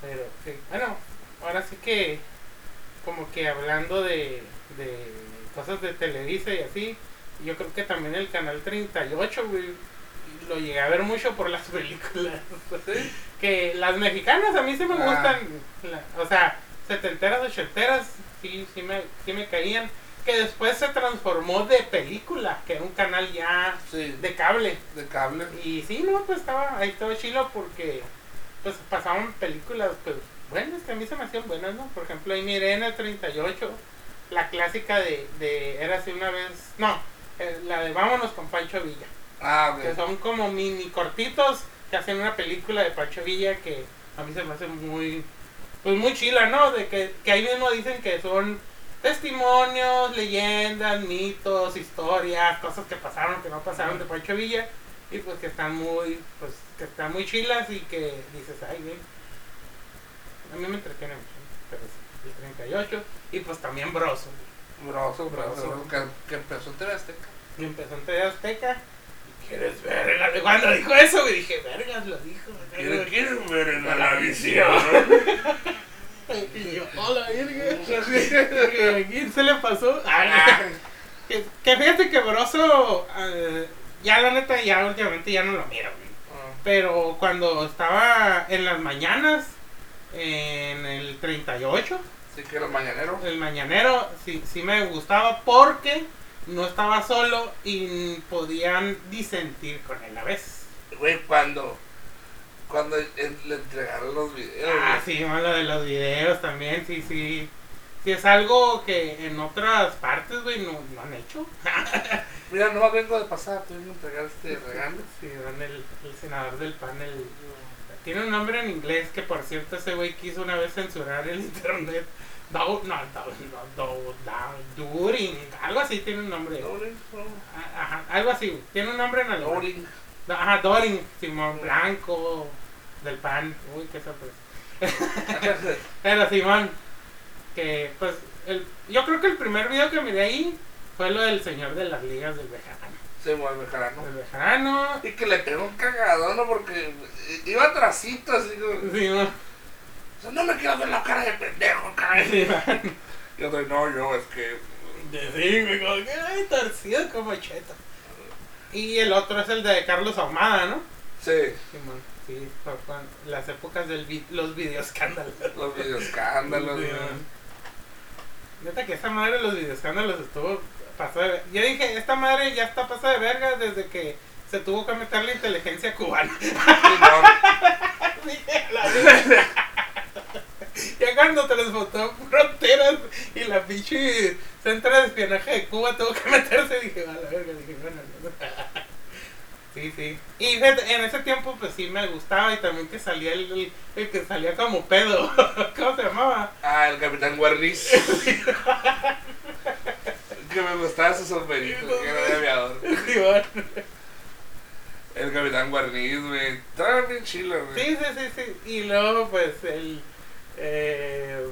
Pero, sí. Bueno, ahora sí que, como que hablando de, de cosas de Televisa y así, yo creo que también el canal 38, güey, lo llegué a ver mucho por las películas. Sí. que las mexicanas a mí sí me Ah. gustan, la- o sea, setenteras, ochenteras, sí, sí, me, sí me caían. Que después se transformó de película, que era un canal ya Sí. de cable. De cable. Y sí, no, pues estaba, ahí estaba chilo porque pues pasaban películas, pues buenas, que a mí se me hacían buenas, ¿no? Por ejemplo, ahí miré en el 38, la clásica de, de Era así una vez, no, eh, la de Vámonos con Pancho Villa, Ah, que son como mini cortitos que hacen una película de Pancho Villa que a mí se me hace muy, pues muy chila, ¿no? De que, que ahí mismo dicen que son testimonios, leyendas, mitos, historias, cosas que pasaron, que no pasaron de Pancho Villa y pues que están muy, pues que están muy chilas y que dices, ay, güey, a mí me entretiene mucho, pero sí, el 38 y pues también Broso, Broso, broso, Broso. Que, que empezó en TV Azteca. y empezó en TV Azteca y quieres verga, cuando dijo eso, güey, dije, vergas, lo dijo, ¿Quieres, quieres ver en la la visión? y yo, hola, verga, ¿a quién se le pasó? Ah, Que, que fíjate que Broso, eh, ya la neta, ya últimamente ya no lo miro, güey. Pero cuando estaba en las mañanas, en el 38, Sí, que era mañanero. el mañanero, sí, sí me gustaba porque no estaba solo y podían disentir con él a veces. Güey, cuando. Cuando le entregaron los videos. Ah, güey. sí, bueno, lo de los videos también, sí, sí. Sí, es algo que en otras partes, güey, no, no han hecho. Mira, no vengo de pasar, vengo a entregar este regalo. Sí, dan el, el senador del panel. Tiene un nombre en inglés que, por cierto, ese güey quiso una vez censurar el internet. Dow, no, Dow, Dow, During, algo así tiene un nombre. Loring, Ah, Ajá, algo así. Tiene un nombre en alemán. Loring. Ajá, Doring, Simón Blanco, del pan. Uy, qué sorpresa. Pero Simón, que pues, el, yo creo que el primer video que miré ahí fue lo del señor de las ligas del Bejarano. Se mueve Bejarano. El Bejarano, Y que le pegó un cagadón, ¿no? Porque iba atrasito, así como. Simón. O sea, no me quiero ver la cara de pendejo, cara. Simón. Yo soy, no, yo, es que. Sí, güey, como que ay, torcido como cheto. Y el otro es el de Carlos Ahumada, ¿no? Sí, Simón, sí, las épocas de vi los videoescándalos. los videoescándalos, Sí, güey. man. Neta que esta madre de los videoescándalos estuvo pasada de ver- Yo dije, esta madre ya está pasada de verga desde que se tuvo que meter la inteligencia cubana. La verga. ya cuando transportó fronteras y la pinche centro de espionaje de Cuba tuvo que meterse, dije, a la verga, dije, bueno, no. Sí, sí. Y en ese tiempo pues sí me gustaba y también que salía el, el, el que salía como pedo. ¿Cómo se llamaba? Ah, el Capitán Guarniz. que me gustaba su sombrerito, que era de aviador. El Capitán Guarniz, güey. Estaba bien chilo, güey. Sí, sí, sí, sí. Y luego, pues, el. Eh,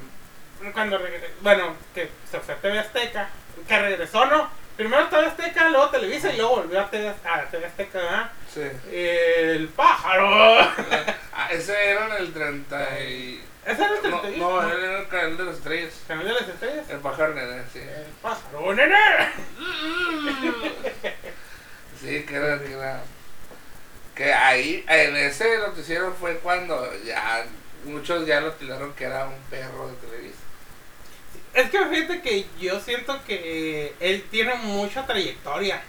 cuando regresó. Bueno, que se fue a TV Azteca. Que regresó, ¿no? Primero TV Azteca, luego Televisa y luego volvió a TV, a TV Azteca, ¿verdad? Sí. El pájaro. Ah, ese era en el 30 y... ¿Ese era el No, 31? no, era el canal de las estrellas. ¿Canal de las estrellas? El pájaro nene, sí. El pájaro, nene. Sí, que era, que era... Que ahí, en ese noticiero fue cuando ya... Muchos ya lo tiraron que era un perro de Televisa. Es que fíjate que yo siento que él tiene mucha trayectoria.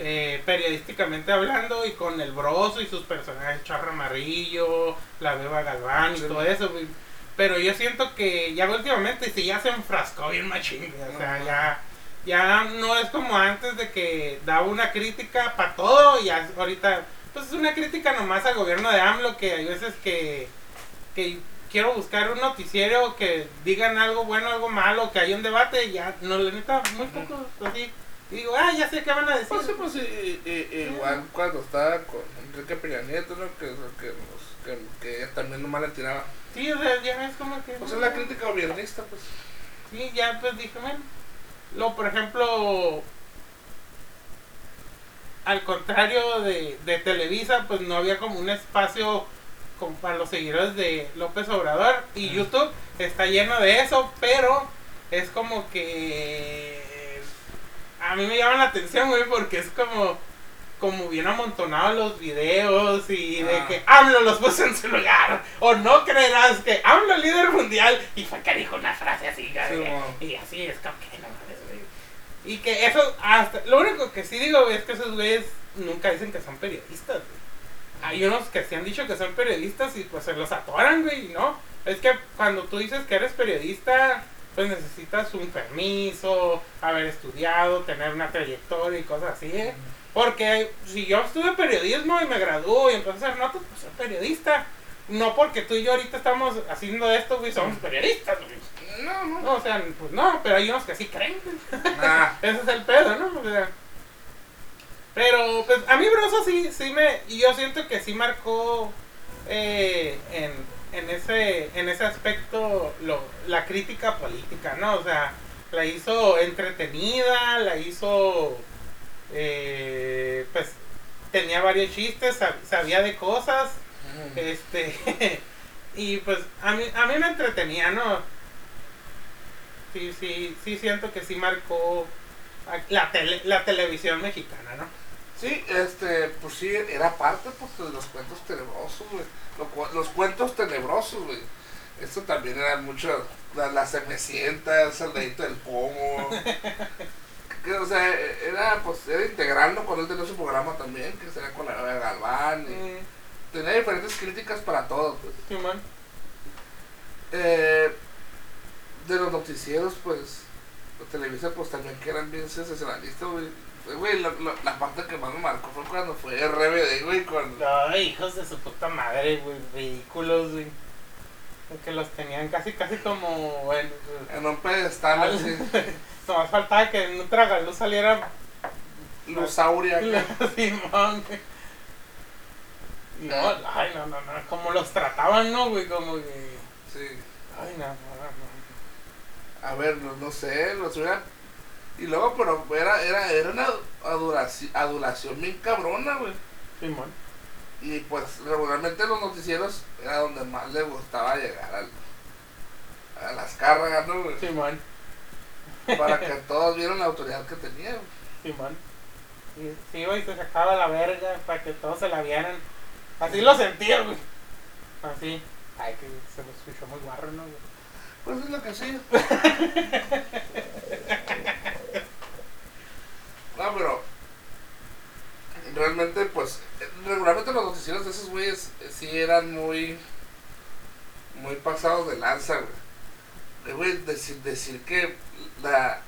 eh, periodísticamente hablando y con el broso y sus personajes Charro Amarillo, la Beba Galván y Sí. todo eso. Pero yo siento que ya últimamente sí ya se enfrascó bien machín, o sea, ya, ya no es como antes de que daba una crítica para todo y ahorita, pues es una crítica nomás al gobierno de AMLO que hay veces que, que quiero buscar un noticiero que digan algo bueno, algo malo, que haya un debate, ya, no, la neta, muy poco, así. Y digo, ah, ya sé qué van a decir. Pues sí, pues i- igual cuando estaba con Enrique Peña Nieto, ¿no? Que, que, que, que también nomás le tiraba. Sí, o sea, ya es como que. Pues es la crítica gobernista, pues. Sí, ya pues dije, bueno. Lo, por ejemplo, al contrario de, de Televisa, pues no había como un espacio como para los seguidores de López Obrador. Y. YouTube está lleno de eso, pero es como que. A mí me llama la atención, güey, porque es como. Como bien amontonados los videos y de que AMLO los puso en su lugar. O no creerás que AMLO líder mundial. Y fue que dijo una frase así. Sí. Y así es como que no mames. Y que eso, hasta, lo único que sí digo es que esos güeyes nunca dicen que son periodistas, güey. Hay unos que sí han dicho que son periodistas y pues se los atoran, güey, ¿no? Es que cuando tú dices que eres periodista, pues necesitas un permiso, haber estudiado, tener una trayectoria y cosas así, ¿eh? Porque si yo estuve periodismo y me graduó y empecé a hacer notas, pues soy periodista. No porque tú y yo ahorita estamos haciendo esto, güey, somos periodistas, güey. No, no. No, o sea, pues no, pero hay unos que sí creen. Nah. Ese es el pedo, ¿no? O sea, pero, pues, a mí Broso sí, sí me... Y yo siento que sí marcó eh, en, en, ese, en ese aspecto lo, la crítica política, ¿no? O sea, la hizo entretenida, la hizo... eh, pues, tenía varios chistes, sab- sabía de cosas. Este, y pues a mí, a mí me entretenía, ¿no? Sí, sí, sí siento que sí marcó la, tele, la televisión mexicana, ¿no? Sí, este, pues sí, era parte pues, de los cuentos tenebrosos, güey. Los, cuentos tenebrosos, güey. Esto también era mucho, la, la semecienta, el soldadito del pomo. que, o sea, era, pues, era integrando cuando él tenía su programa también, que sería con la Beba Galván. Y Mm, tenía diferentes críticas para todo, pues. Simón. Eh, de los noticieros, pues, los Televisa, pues también que eran bien sensacionalistas, güey. Güey, la, la, la parte que más me marcó fue cuando fue RBD, güey, con... Ay, hijos de su puta madre, güey, ridículos, güey. Que los tenían casi, casi como en... En un pedestal Al- así, Nomás faltaba que en un tragaluz saliera Lusauria. Simón, güey. No, ay, no, no, no, como los trataban, ¿no, güey? Como que... Sí. Ay, no, no, no. A ver, no, no sé, los hubieran... Y luego, pero era, era, era una adulaci- adulación bien cabrona, güey. Simón. Y pues regularmente los noticieros era donde más les gustaba llegar al, a las cargas, ¿no, güey? Simón. Para que todos vieran la autoridad que tenía, güey. Simón. Y se iba y se sacaba la verga para que todos se la vieran. Así lo sentía, güey. Así. Ay, que se lo escuchó muy guarro, ¿no? güey? Pues es lo que sí. no, pero realmente, pues, regularmente los noticieros de esos güeyes eh, sí eran muy. Muy pasados de lanza, güey. Güey, decir, decir que la,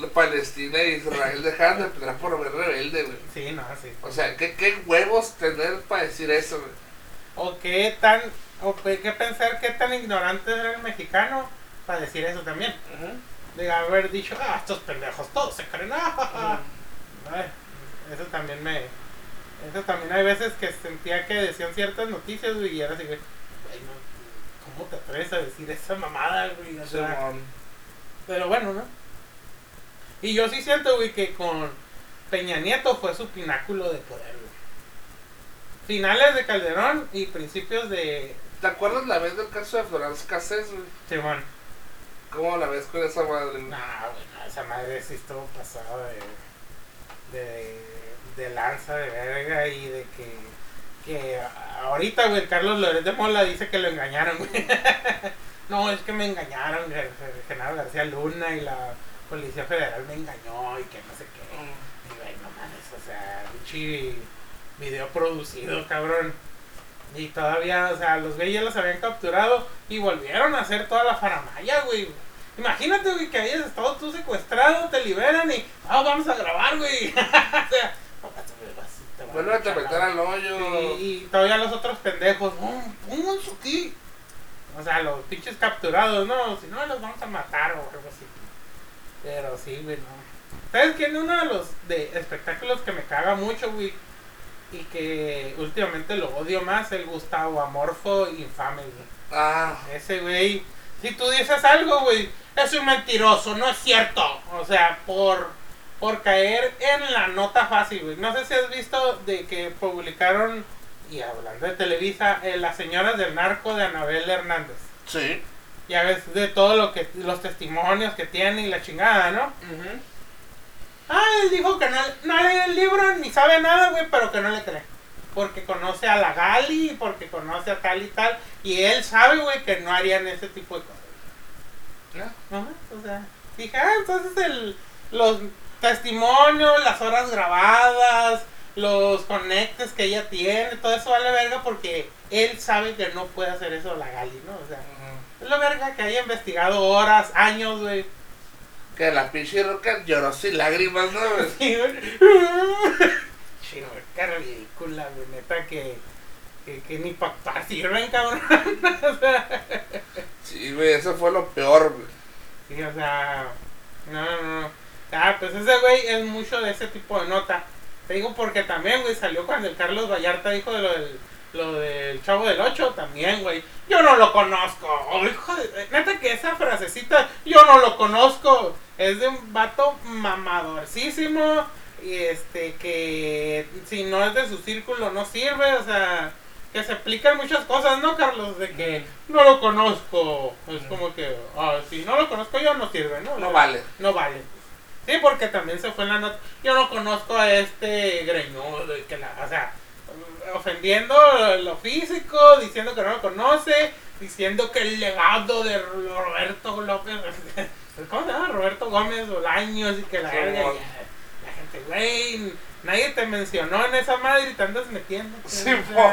la Palestina e Israel dejaron de pelear por ver rebelde, güey. Sí, no, sí. O sea, ¿qué, qué huevos tener para decir eso, güey? O qué tan, o qué qué pensar qué tan ignorante era el mexicano para decir eso también. De haber dicho, ah, estos pendejos, todos se creen, ah, Ay, Eso también me. Eso también hay veces que sentía que decían ciertas noticias, güey, y era así, güey, "Güey, no, ¿cómo te atreves a decir esa mamada, güey? O sea, pero bueno, ¿no? Y yo sí siento, güey, que con Peña Nieto fue su pináculo de poder, güey. Finales de Calderón y principios de ¿Te acuerdas la vez del caso de Florence Cassés, güey? Simón. ¿Cómo la ves con esa madre? No, esa madre sí estuvo pasada de, de, de lanza, de verga y de que, que ahorita, güey, Carlos Loret de Mola dice que lo engañaron, güey. no, es que me engañaron, Gen- Genaro García Luna y la Policía Federal me engañó y que no sé qué. Y, güey, no mames, o sea, pinche video producido, cabrón. Y todavía, o sea, los güeyes ya los habían capturado y volvieron a hacer toda la faramaya, güey. Imagínate, güey, que hayas estado tú secuestrado, te liberan y, ah, vamos a grabar, güey. o sea, te te Vuelve a la- meter al hoyo. y, y todavía los otros pendejos, no, pónganse aquí. O sea, los pinches capturados, no, si no los vamos a matar o algo así. Pero sí, güey, no. ¿Sabes quién? Uno de los de espectáculos que me caga mucho, güey. Y que últimamente lo odio más, el Gustavo Amorfo infame, güey. Ah, Ese güey, si tú dices algo, güey, es un mentiroso, no es cierto. O sea, por, por caer en la nota fácil, güey. No sé si has visto de que publicaron, y hablando de Televisa, eh, las señoras del narco de Anabel Hernández. sí. Ya ves de todo lo que, los testimonios que tiene y la chingada, ¿no? Ah, él dijo que no, no lee el libro ni sabe nada, güey, pero que no le cree. Porque conoce a la Gali, porque conoce a tal y tal. Y él sabe, güey, que no harían ese tipo de cosas. Ajá, o sea, dije, ah, entonces el, los testimonios, las horas grabadas, los conectes que ella tiene, todo eso vale verga porque él sabe que no puede hacer eso la Gali, ¿no? O sea, es la verga que haya investigado horas, años, güey. Que la pinche roca lloró sin lágrimas, ¿no? Sí, qué ridícula, güey, neta, que, que, que ni pa sirven, cabrón. o sea, Sí, güey, eso fue lo peor, güey. sí, o sea, no, no, no. Ah, pues ese güey es mucho de ese tipo de nota. Te digo porque también, güey, salió cuando el Carlos Vallarta dijo de lo del, lo del Chavo del 8, también, güey. Yo no lo conozco. Oh, hijo de- neta que esa frasecita, yo no lo conozco, es de un vato mamadorcísimo. Y este, que si no es de su círculo no sirve, o sea, que se explican muchas cosas, ¿no, Carlos? De que no lo conozco. Es como que, ah, si no lo conozco yo no sirve, ¿no? No vale. No vale. Sí, porque también se fue en la nota. Yo no conozco a este greñudo y que la, o sea, ofendiendo lo físico, diciendo que no lo conoce, diciendo que el legado de Roberto López, ¿cómo se llama? Roberto Gómez Bolaños y que la verga, la gente, güey, nadie te mencionó en esa madre y te andas metiendo. pues, Sí, o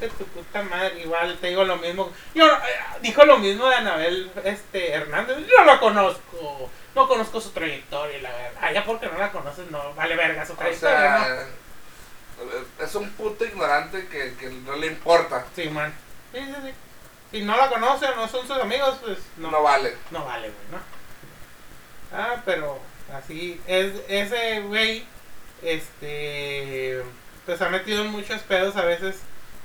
de tu puta madre, igual te digo lo mismo. Yo eh, dijo lo mismo de Anabel este Hernández. Yo la conozco. No conozco su trayectoria, la verdad. Ya porque no la conoces, no vale verga su O trayectoria, ¿no? sea, es un puto ignorante que, que no le importa. Sí, man. Sí, sí, sí. Si no la conoce o no son sus amigos, pues no, No, vale. no vale, güey, ¿no? Ah, pero así, es, ese güey, este, pues ha metido muchos pedos a veces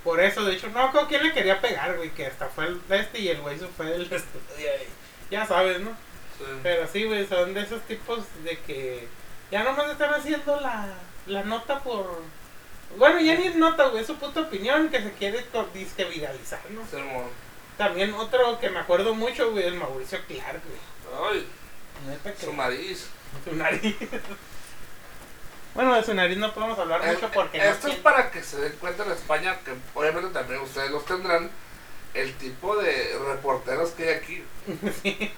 por eso. De hecho, no, ¿con quién le quería pegar, güey? Que hasta fue el este y el güey se fue del y ya sabes, ¿no? Sí. Pero sí, güey, son de esos tipos de que ya nomás están haciendo la, la nota por... Bueno, ya ni es nota, güey, es su puta opinión que se quiere disque viralizar, ¿no? Sí. También otro que me acuerdo mucho, güey, es Mauricio Clark, güey. Ay, Neta su nariz. Su nariz. bueno, de su nariz no podemos hablar Eh, mucho porque... no Esto es tiene- para que se den cuenta en España, que obviamente también ustedes los tendrán, el tipo de reporteros que hay aquí.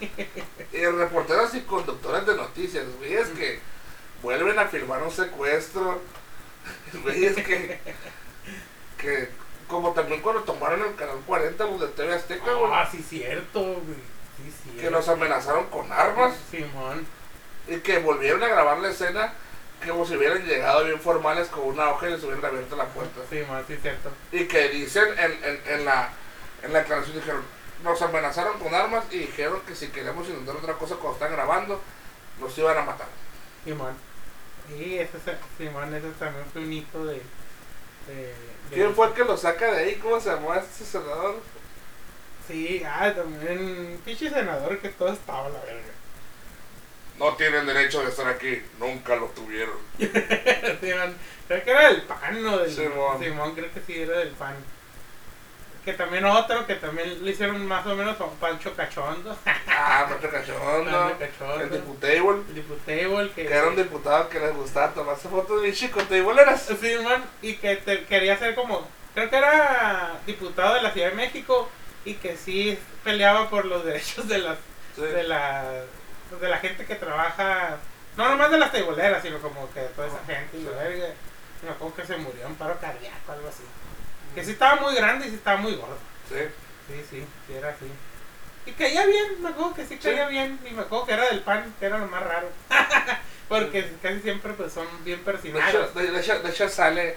Y reporteros y conductores de noticias, güey, es que vuelven a filmar un secuestro, Güey, es que, que como también cuando tomaron el canal 40 los de TV Azteca, güey, Ah, sí, cierto, güey. Sí, que los amenazaron con armas Simón. y que volvieron a grabar la escena como si hubieran llegado bien formales con una hoja y les hubieran abierto la puerta. Simón, sí, cierto. Y que dicen en, en, en la en la declaración dijeron, nos amenazaron con armas y dijeron que si queríamos intentar otra cosa cuando están grabando, nos iban a matar. Simón. Y ese, es- Simón, ese también fue un hito de. de, de- ¿Quién fue el que lo saca de ahí? ¿Cómo se llamó ese senador? Sí, ah, también. Pinche senador que todo estaba a la verga. No tienen derecho de estar aquí. Nunca lo tuvieron. Simón, creo que era del pan, ¿no? Del, Simón. Simón, creo que sí era del pan. Que también otro, que también le hicieron más o menos a un Pancho Cachondo. Ah, Pancho Cachondo. Pancho Cachondo. El diputable. El diputable que... Que era un diputado que les gustaba tomarse fotos de chico, tableeras. Simón, y que te- quería ser como... Creo que era diputado de la Ciudad de México y que sí peleaba por los derechos de las Sí. de la de la gente que trabaja no nomás de las teiboleras sino como que de toda esa gente y la verga. Me acuerdo que se murió en paro cardíaco algo así. Que sí estaba muy grande y sí estaba muy gordo. Sí. sí sí sí era así. Y caía bien me acuerdo que sí caía bien y me acuerdo que era del pan que era lo más raro. Porque casi siempre pues son bien De hecho, persinados. de, de hecho, de hecho sale,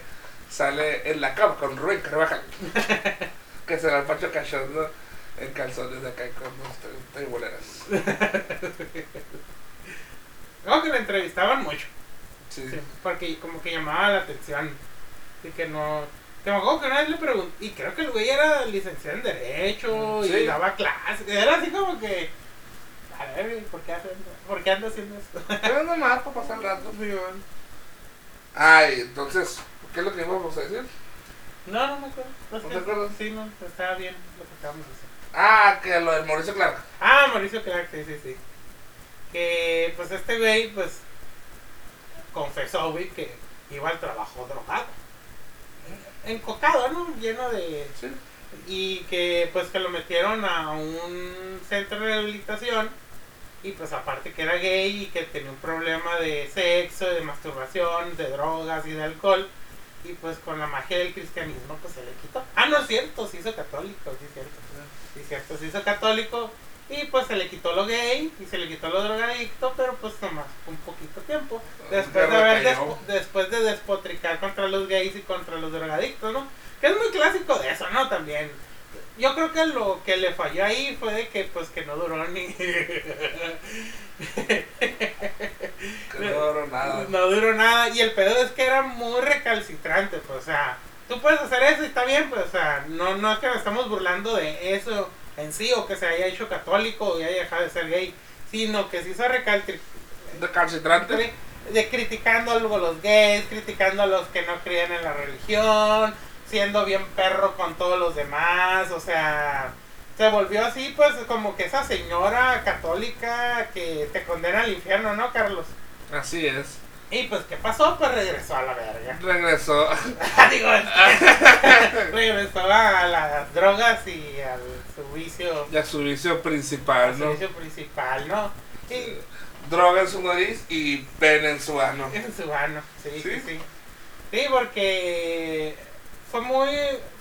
sale en la cama con Rubén Carvajal. que será el Pancho Cachondo en calzones de acá con tableeras. no que lo entrevistaban mucho Sí. Sí, porque como que llamaba la atención. Y que no. Que me acuerdo que una vez le pregunté. Y creo que el güey era licenciado en Derecho Sí. y daba clases. Era así como que. A ver, ¿por qué, ¿por qué anda haciendo esto? Pero nomás para pasar el rato. Man. Ay, entonces, ¿qué es lo que íbamos a decir? No, no me acuerdo. No, es ¿No que- te acuerdas? Sí, no, estaba bien lo que estábamos haciendo. Ah, que lo de Mauricio Clark. Ah, Mauricio Clark, sí, sí, sí. Que pues este güey, pues. Confesó, güey, que iba al trabajo drogado. Encocado, ¿no? Lleno de. Sí. y que pues que lo metieron a un centro de rehabilitación y pues aparte que era gay y que tenía un problema de sexo, de masturbación, de drogas y de alcohol y pues con la magia del cristianismo pues se le quitó. Ah, no es cierto, se hizo católico, sí es cierto. Sí es cierto, se hizo católico y pues se le quitó lo gay y se le quitó lo drogadicto, pero pues nomás un poquito tiempo. Después de, haber despo- después de despotricar contra los gays y contra los drogadictos, ¿no? Que es muy clásico de eso, ¿no? También. Yo creo que lo que le falló ahí fue de que pues que no duró ni no duró nada. no duró nada y el pedo es que era muy recalcitrante, pues o sea, tú puedes hacer eso y está bien, pues o sea, no no es que nos estamos burlando de eso en sí o que se haya hecho católico o haya dejado de ser gay, sino que se hizo recalcitrante De de criticando a los gays, criticando a los que no creían en la religión, siendo bien perro con todos los demás, o sea, se volvió así pues como que esa señora católica que te condena al infierno, ¿no, Carlos? Así es. Y pues, ¿qué pasó? Pues regresó a la verga. Regresó. Digo, regresó a las drogas y al su vicio, Ya su vicio principal, al su ¿no? vicio principal, ¿no? Y, Droga en su nariz y pene en su ano. En su mano, sí, sí, ¿Sí? sí. Sí, porque fue muy,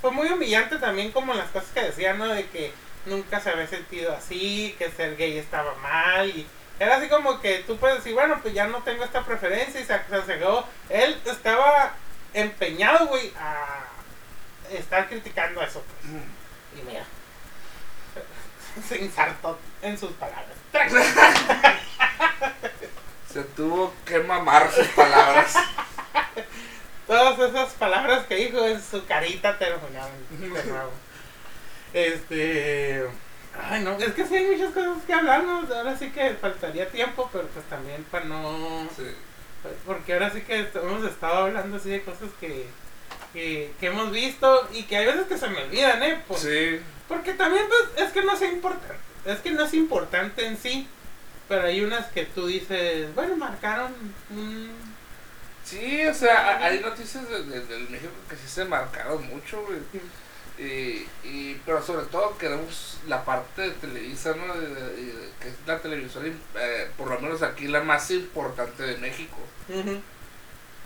fue muy humillante también como las cosas que decía, ¿no? De que nunca se había sentido así, que ser gay estaba mal y era así como que tú puedes decir, bueno, pues ya no tengo esta preferencia y se, se. Él estaba empeñado, güey, a estar criticando eso, pues. Y mira, se insertó en sus palabras. Se tuvo que mamar sus palabras. Todas esas palabras que dijo en su carita terminaron de nuevo. Este. Ay, no, es que sí hay muchas cosas que hablar, ¿no? Ahora sí que faltaría tiempo, pero pues también para no. Sí. Porque ahora sí que hemos estado hablando así de cosas que, que, que hemos visto y que hay veces que se me olvidan, ¿eh? Por- Sí. Porque también, pues, es que no es importante. Es que no es importante en sí. Pero hay unas que tú dices, bueno, marcaron un Sí, o sea, hay noticias de, de- del México que sí se marcaron mucho, güey. Y, y, pero sobre todo queremos la parte de Televisa, ¿no? De- de- de- que es la televisora, eh, por lo menos aquí, la más importante de México.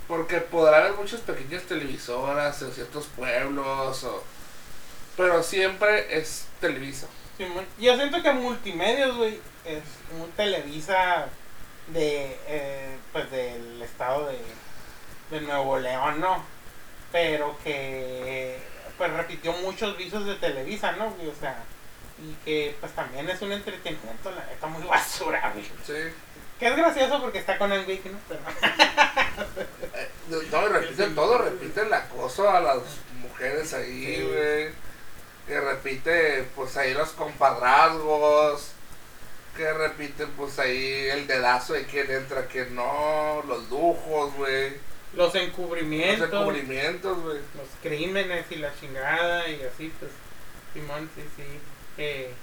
Porque podrá haber muchas pequeñas televisoras en ciertos pueblos, o... pero siempre es Televisa. Simón. Yo siento que multimedios, güey, es un Televisa de, eh, pues del estado de, de Nuevo León, ¿no? Pero que, pues repitió muchos visos de Televisa, ¿no? güey? O sea, y que pues también es un entretenimiento, la neta, muy basura, güey. Sí. Que es gracioso porque está con el Wick, ¿no? Pero, No, y repiten todo, repiten el acoso a las mujeres ahí, Sí. güey. Que repite, pues ahí los compadrazgos. Que repiten, pues ahí el dedazo de quién entra, quién no. Los lujos, güey. Los Los encubrimientos. encubrimientos, güey. los crímenes y la chingada y así pues Simón sí sí eh,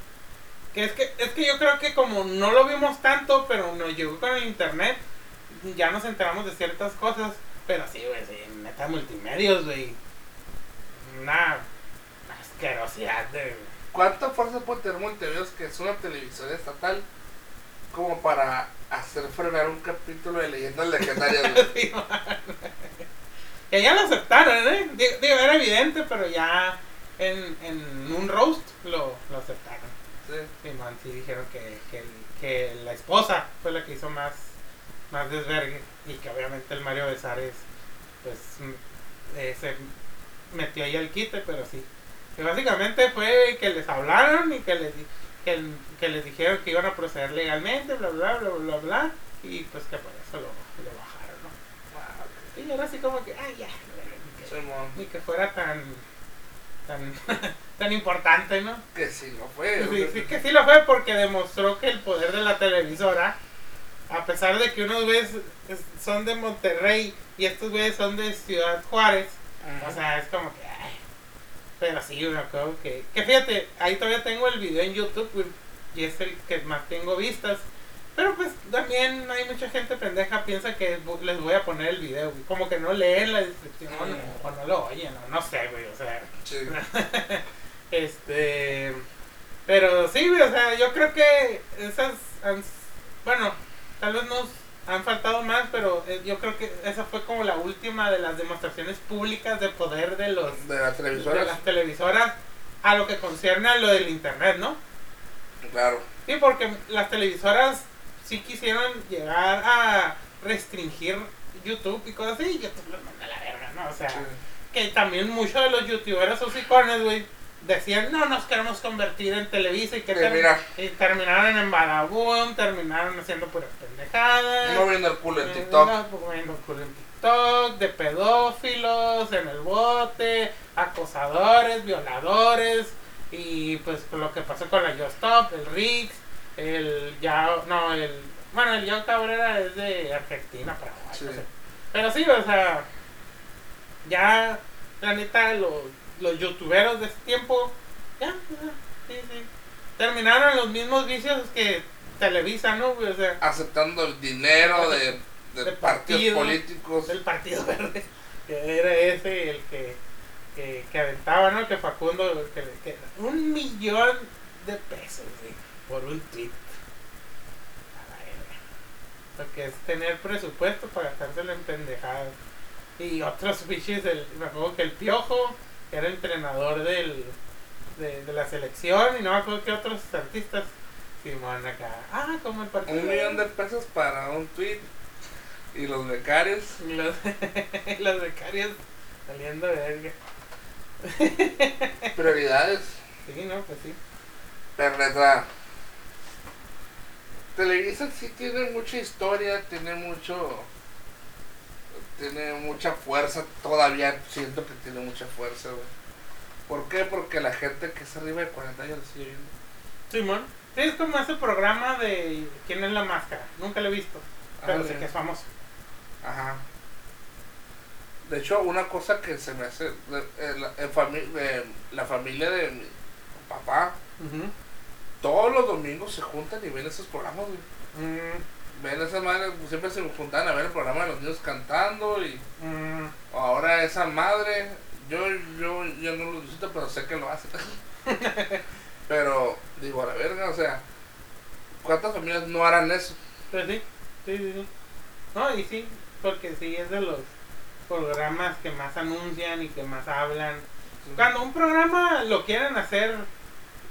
que es que es que yo creo que como no lo vimos tanto pero nos llegó con el internet ya nos enteramos de ciertas cosas pero sí güey sí, neta multimedios güey una asquerosidad de ¿Cuánta fuerza puede tener Montevideo que es una televisora estatal como para hacer frenar un capítulo de leyendas legendarias, güey? Que ya lo aceptaron ¿eh? Digo, digo, era evidente pero ya en, en un roast lo, lo aceptaron Sí. Simón, sí dijeron que, que, que la esposa fue la que hizo más, más desvergue y que obviamente el Mario Besares pues mm, eh, se metió ahí al quite, pero sí. Que básicamente fue que les hablaron y que les, que, que les dijeron que iban a proceder legalmente, bla, bla, bla, bla, bla, y pues que por eso lo, lo bajaron, ¿no? Y era así como que, ay, ya, ni que, fuera tan, tan, tan importante, ¿no? Que sí, no fue. Sí, sí que sí lo fue porque demostró que el poder de la televisora, a pesar de que unos güeyes es- son de Monterrey y estos güeyes son de Ciudad Juárez, Ajá. o sea, es como que, pero sí, me acuerdo que, que fíjate, ahí todavía tengo el video en YouTube y es el que más tengo vistas. Pero pues también hay mucha gente pendeja piensa que les voy a poner el video, güey. Como que no leen la descripción o no lo oyen, o no sé, güey, o sea. Sí. Este. Pero sí, güey, o sea, yo creo que esas. bueno, tal vez nos han faltado más, pero eh, yo creo que esa fue como la última de las demostraciones públicas de poder de los De las de televisoras. las televisoras a lo que concierne a lo del internet, ¿no? Claro. Sí, porque las televisoras sí quisieron llegar a restringir YouTube y cosas así, y YouTube los manda a la verga, ¿no? O sea, Sí. que también muchos de los youtubers hocicones, güey, decían, no nos queremos convertir en Televisa y que y terminaron en Badaboom, terminaron haciendo puras pendejadas. No viendo el culo en Eh, TikTok. no, pues, moviendo culo en TikTok, de pedófilos, en el bote, acosadores, violadores, y pues lo que pasó con la Yo Stop, el Rix, el ya, no, el, bueno, el Yo Cabrera es de Argentina, para Sí. Pero sí, o sea, ya, la neta, los, los youtuberos de ese tiempo, ya, ya, sí, sí, terminaron los mismos vicios que Televisa, ¿no? O sea, Aceptando el dinero de, de De partidos partido. políticos. del Partido Verde, que era ese el que, que, que aventaba, ¿no? Que Facundo, que, que un millón de pesos, güey, por un tweet. A la verga. Lo que es tener presupuesto para gastárselo en pendejadas. Y otros bichos, el, me acuerdo que el Piojo, era entrenador del, de, de la selección, y no me acuerdo que otros artistas. Simón acá, ah, como el partido. Un millón de pesos para un tweet. Y los becarios. Y los, los becarios saliendo de verga. Prioridades. Sí, no, pues sí. Neta, Televisa sí tiene mucha historia, tiene mucho. Tiene mucha fuerza, todavía siento que tiene mucha fuerza, güey. ¿Por qué? Porque la gente que es arriba de 40 años lo sigue viendo. Simón. Sí, es como ese programa de ¿Quién es la máscara? Nunca lo he visto, pero Ah, sé que es famoso. Ajá. De hecho, una cosa que se me hace. eh, la, fami- eh, la familia de mi papá, todos los domingos se juntan y ven esos programas, güey. Mm, Ven esa madre, pues, siempre se juntan a ver el programa de los niños cantando y mm, ahora esa madre, yo, yo, yo no lo visito, pero sé que lo hace. pero, digo, a la verga, o sea, ¿cuántas familias no harán eso? pues sí, sí, sí, sí. No, y sí, porque sí, es de los programas que más anuncian y que más hablan. Cuando un programa lo quieren hacer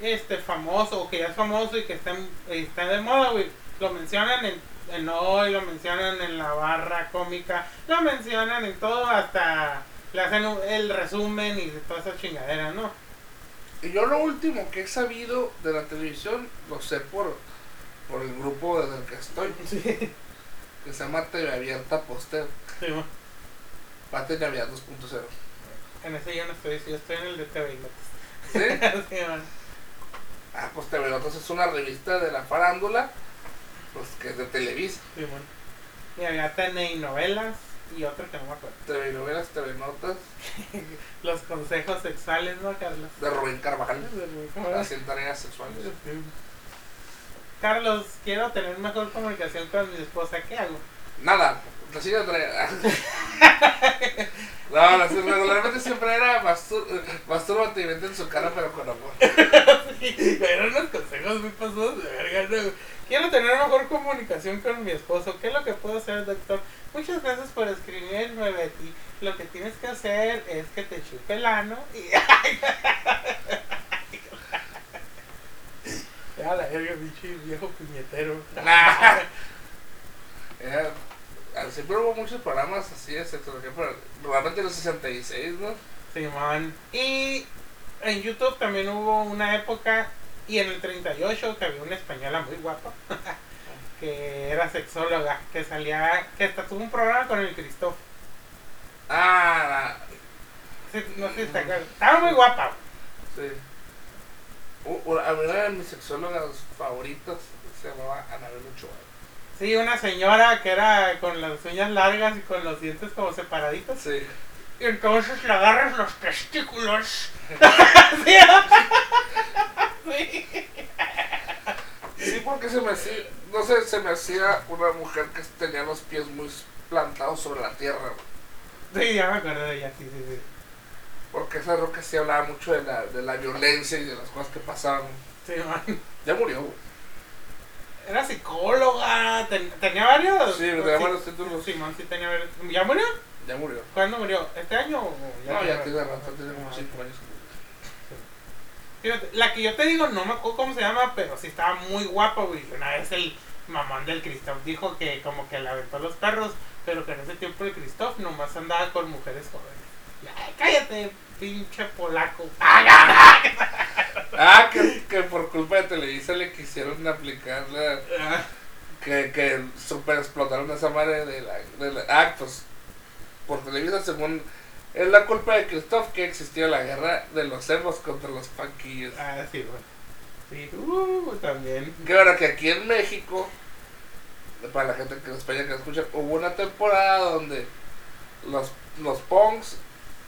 este famoso o que ya es famoso y que está, está de moda, güey, lo mencionan en, en hoy, lo mencionan en la barra cómica, lo mencionan en todo, hasta le hacen el resumen y de toda esa chingadera, ¿no? Y yo lo último que he sabido de la televisión lo sé por, por el grupo desde el que estoy, Sí, que se llama TV Abierta Poster, sí, mo. va TV Abierta 2.0. en ese yo no estoy, yo estoy en el de TV ¿Sí? Sí. Ah, pues TV Notas es una revista de la farándula, pues que es de Televisa. Sí, mo. Y había TNI novelas y otro que no me acuerdo. TV Novelas, TV Notas, Los consejos sexuales, ¿no, Carlos? de Rubén Carvajal, haciendo tareas sexuales. Carlos, quiero tener mejor comunicación con mi esposa. ¿Qué hago? Nada, la siguiente tarea. No, la- regularmente siempre era mastur mastúrbate y vete en su cara, pero con amor. Eran unos consejos muy pasados de verga. ¿no? Quiero tener mejor comunicación con mi esposo. ¿Qué es lo que puedo hacer, doctor? Muchas gracias por escribirme, Betty. Lo que tienes que hacer es que te chupe el ano y... Ya la verga, pinche viejo puñetero. Nah. Era- ah, siempre hubo muchos programas así de sexología, pero normalmente en los 66, ¿no? Simón. Y en YouTube también hubo una época, y en el 38, que había una española muy guapa, que era sexóloga, que salía, que hasta tuvo un programa con el Christoph. Ah, Sí, no sé si te acuerdas. Estaba muy guapa. sí. U- u- a mí una de mis sexólogas favoritas se llamaba Anabel Ochoa. Sí, una señora que era con las uñas largas y con los dientes como separaditos. Sí. Y entonces le agarras los testículos. sí, sí. Sí, porque se me hacía, no sé, se me hacía una mujer que tenía los pies muy plantados sobre la tierra. güey. Sí, ya me acuerdo de ella, sí, sí, sí. Porque esa roca sí hablaba mucho de la, de la violencia y de las cosas que pasaban. Sí, man. Ya murió, güey. Era psicóloga, ten- tenía varios. Sí, tenía varios títulos. Simón, sí tenía varios. ¿Ya murió? Ya murió. ¿Cuándo murió? ¿Este año o No, ya tiene rato, tiene como Ah, 5 años. Fíjate, la que yo te digo, no me acuerdo cómo se llama, pero sí estaba muy guapa, güey. Una vez el mamón del Christoph dijo que como que le aventó los perros, pero que en ese tiempo el Christoph nomás andaba con mujeres jóvenes. Ay, cállate, pinche polaco. Ah, que, que por culpa de Televisa le quisieron aplicar la. Ah, Que, que super explotaron esa madre de la, de la. Ah, pues. Por Televisa, según. Es la culpa de Christoph que existió la guerra de los emos contra los panquillos. Ah, sí, güey. Sí, uh, también. Que ahora que aquí en México, para la gente que en España que escucha, hubo una temporada donde los, los punks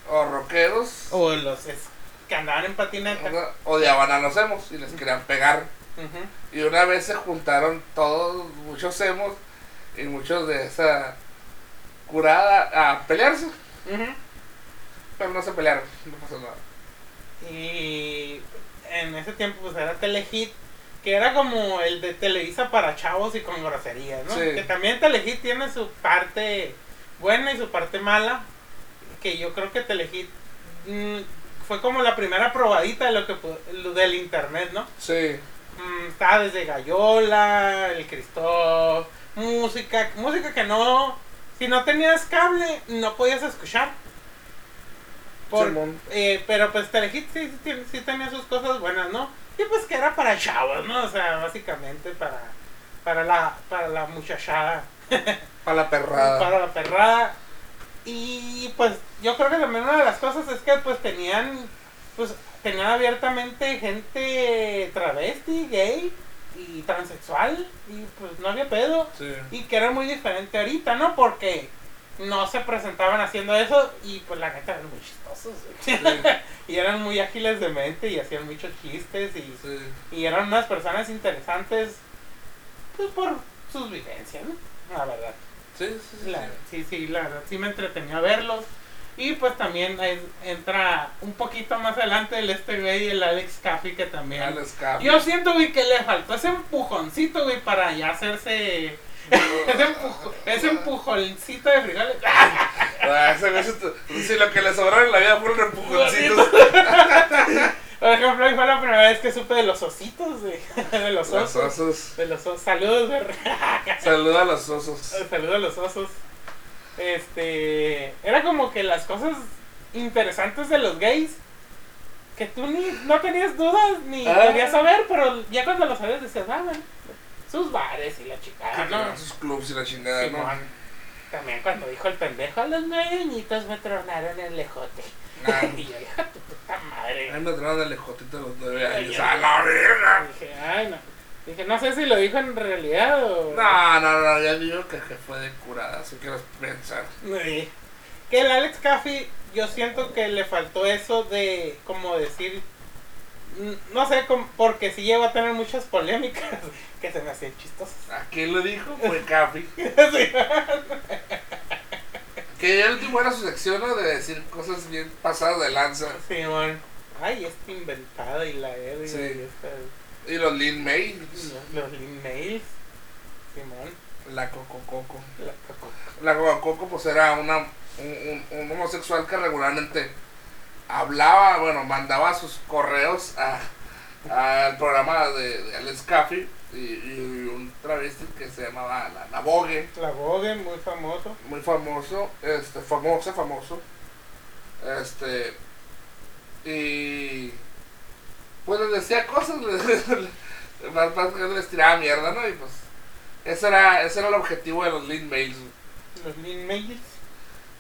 o rockeros O los es- que andaban en patineta. odiaban a los emos y les querían pegar. Y una vez se juntaron todos, muchos emos y muchos de esa curada a pelearse. Ujú. Pero no se pelearon, no pasó nada. Y en ese tiempo pues era Telehit, que era como el de Televisa para chavos y con groserías, ¿no? Sí. Que también Telehit tiene su parte buena y su parte mala, que yo creo que Telehit mm, fue como la primera probadita de lo que lo del internet, ¿no? Sí, Mm, estaba desde Gallola, el Cristóbal, música, música que no, si no tenías cable, no podías escuchar. Por- eh, pero pues Telehit sí, sí, tenía sus cosas buenas, ¿no? Y pues que era para chavos, ¿no? O sea, básicamente para, para, la, para la muchachada, para la perrada. para la perrada. Y pues yo creo que también una de las cosas es que pues tenían, pues tenían abiertamente gente travesti, gay y transexual y pues no había pedo. Y que era muy diferente ahorita, ¿no? Porque no se presentaban haciendo eso y pues la neta eran muy chistosos. Sí. y eran muy ágiles de mente y hacían muchos chistes y, Sí. y eran unas personas interesantes pues por sus vivencias, ¿no? La verdad. Sí, sí, sí. La- sí, sí, la verdad, sí me entretenía verlos. Y pues también ahí entra un poquito más adelante el este güey, el Alex Caffey, que también... Alex Caffey. Yo siento, güey, que le faltó ese empujoncito, güey, para ya hacerse... ese, empujo- ese empujoncito de frijoles. Ah, ese si lo que le sobraron en la vida fueron empujoncitos. Por ejemplo, fue la primera vez que supe de los ositos. De los Los osos. osos. De los osos. Saludos. Saluda a los osos. Saludos a los osos. Este. Era como que las cosas interesantes de los gays. Que tú ni no tenías dudas ni Ah. querías saber, pero ya cuando lo sabes decías, ah, bueno, sus bares y la tenían ¿no? sus clubs y la chingada, ¿no? También cuando dijo el pendejo, a los nueve añitos me tronaron el lejote. Ah. y yo, hija tu puta madre. Ahí me trajeron el lejotito a los nueve Ay, años. ay, ¡A la verga! Dije, ay, no. Dije, no sé si lo dijo en realidad o. No, no, no, ya digo que, que fue de curada, así que pensar. Sí. Que el Alex Caffey, yo siento que le faltó eso de, como decir, no sé, porque sí llegó a tener muchas polémicas que se me hacían chistosas. ¿A quién lo dijo? Fue Capi. Sí. Que ya el último era su sección, ¿no? De decir cosas bien pasadas de lanza. Simón. Ay, esta inventada y la verga. Sí. y esta- Y los Lin May, Los Lin Mails. Simón. la Coco Coco. La Coco. La Coco Coco, pues era una, un, un- un homosexual que regularmente hablaba, bueno, mandaba sus correos a- al programa de, de Alex Caffey y, y un travesti que se llamaba La, la Vogue. La Vogue, muy famoso. muy famoso, este, famoso, famoso, este, y pues les decía cosas, les- que les tiraba mierda, ¿no? Y pues, ese era, ese era el objetivo de los lead mails, Los Lin Mails.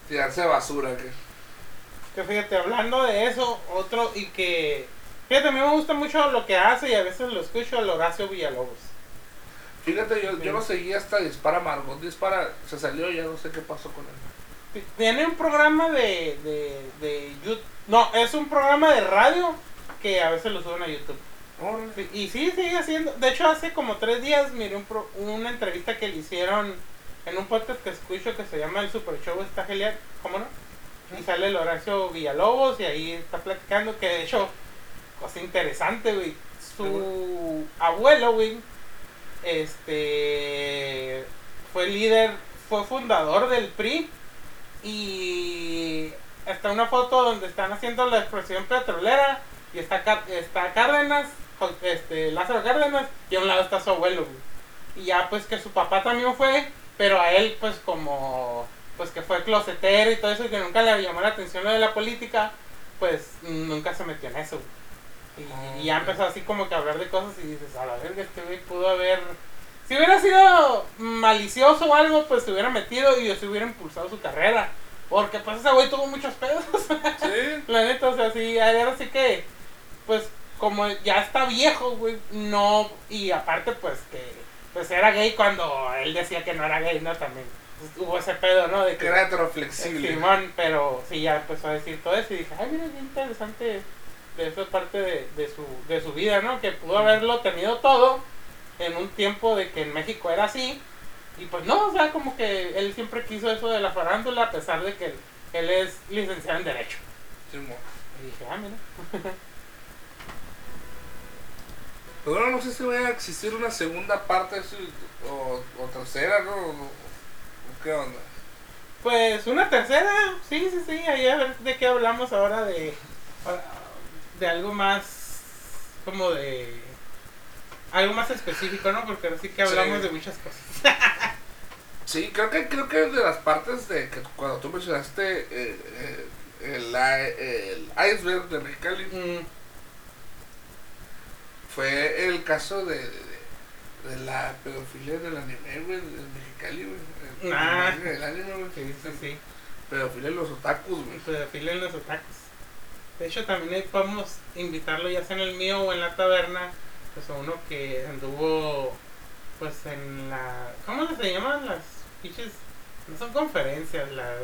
tirarse basura, que, Que fíjate, hablando de eso, otro y que. Fíjate, a mí me gusta mucho lo que hace y a veces lo escucho al Horacio Villalobos. fíjate, yo, yo lo seguí hasta Dispara Margot, Dispara, se salió, ya no sé qué pasó con él. Tiene un programa de, de, de YouTube. No, es un programa de radio que a veces lo suben a YouTube. Órale. Y sí, sigue haciendo. De hecho, hace como tres días miré un pro- una entrevista que le hicieron en un podcast que escucho que se llama El Super Show está genial. ¿Cómo no? Y sale el Horacio Villalobos y ahí está platicando que de hecho, cosa interesante, güey. Su abuelo, güey, este fue líder, fue fundador del PRI y está una foto donde están haciendo la expresión petrolera y está, está Cárdenas, este, Lázaro Cárdenas y a un lado está su abuelo. güey. Y ya pues que su papá también fue, pero a él pues como pues que fue closetero y todo eso y que nunca le llamó la atención lo de la política, pues nunca se metió en eso. Y, y ya empezó así como que a hablar de cosas y dices, a la verga, este güey pudo haber... Si hubiera sido malicioso o algo, pues se hubiera metido y se hubiera impulsado su carrera. Porque pues ese güey tuvo muchos pedos. Sí, La neta, o sea, sí, ahora sí que, pues, como ya está viejo, güey, no, y aparte, pues, que, pues era gay cuando él decía que no era gay, ¿no? También hubo ese pedo, ¿no? De que. Simón, pero sí, ya empezó a decir todo eso y dije, ay, mira, qué interesante de esa parte de, de, su, de su vida, ¿no? Que pudo haberlo tenido todo en un tiempo de que en México era así, y pues no, o sea, como que él siempre quiso eso de la farándula, a pesar de que él, él es licenciado en Derecho. Simón. Y dije, ah, mira. Pero no sé si vaya a existir una segunda parte de o, o tercera, ¿no? ¿Qué onda? Pues una tercera, sí, sí, sí, ahí a ver de qué hablamos ahora de, de algo más, como de, algo más específico, ¿no? Porque ahora sí que hablamos Sí. de muchas cosas. Sí, creo que creo que de las partes de que cuando tú mencionaste eh, eh, el, el iceberg de Mexicali Mm, fue el caso de, de, de la pedofilia del anime, güey, del Mexicali, güey. El, Ah. el anime, güey. sí, sí, sí. De los otakus, güey. Pedofilia en los otakus. De hecho, también ahí podemos invitarlo, ya sea en el mío o en la taberna, pues a uno que anduvo, pues en la, ¿cómo se llaman las pinches? No son conferencias, las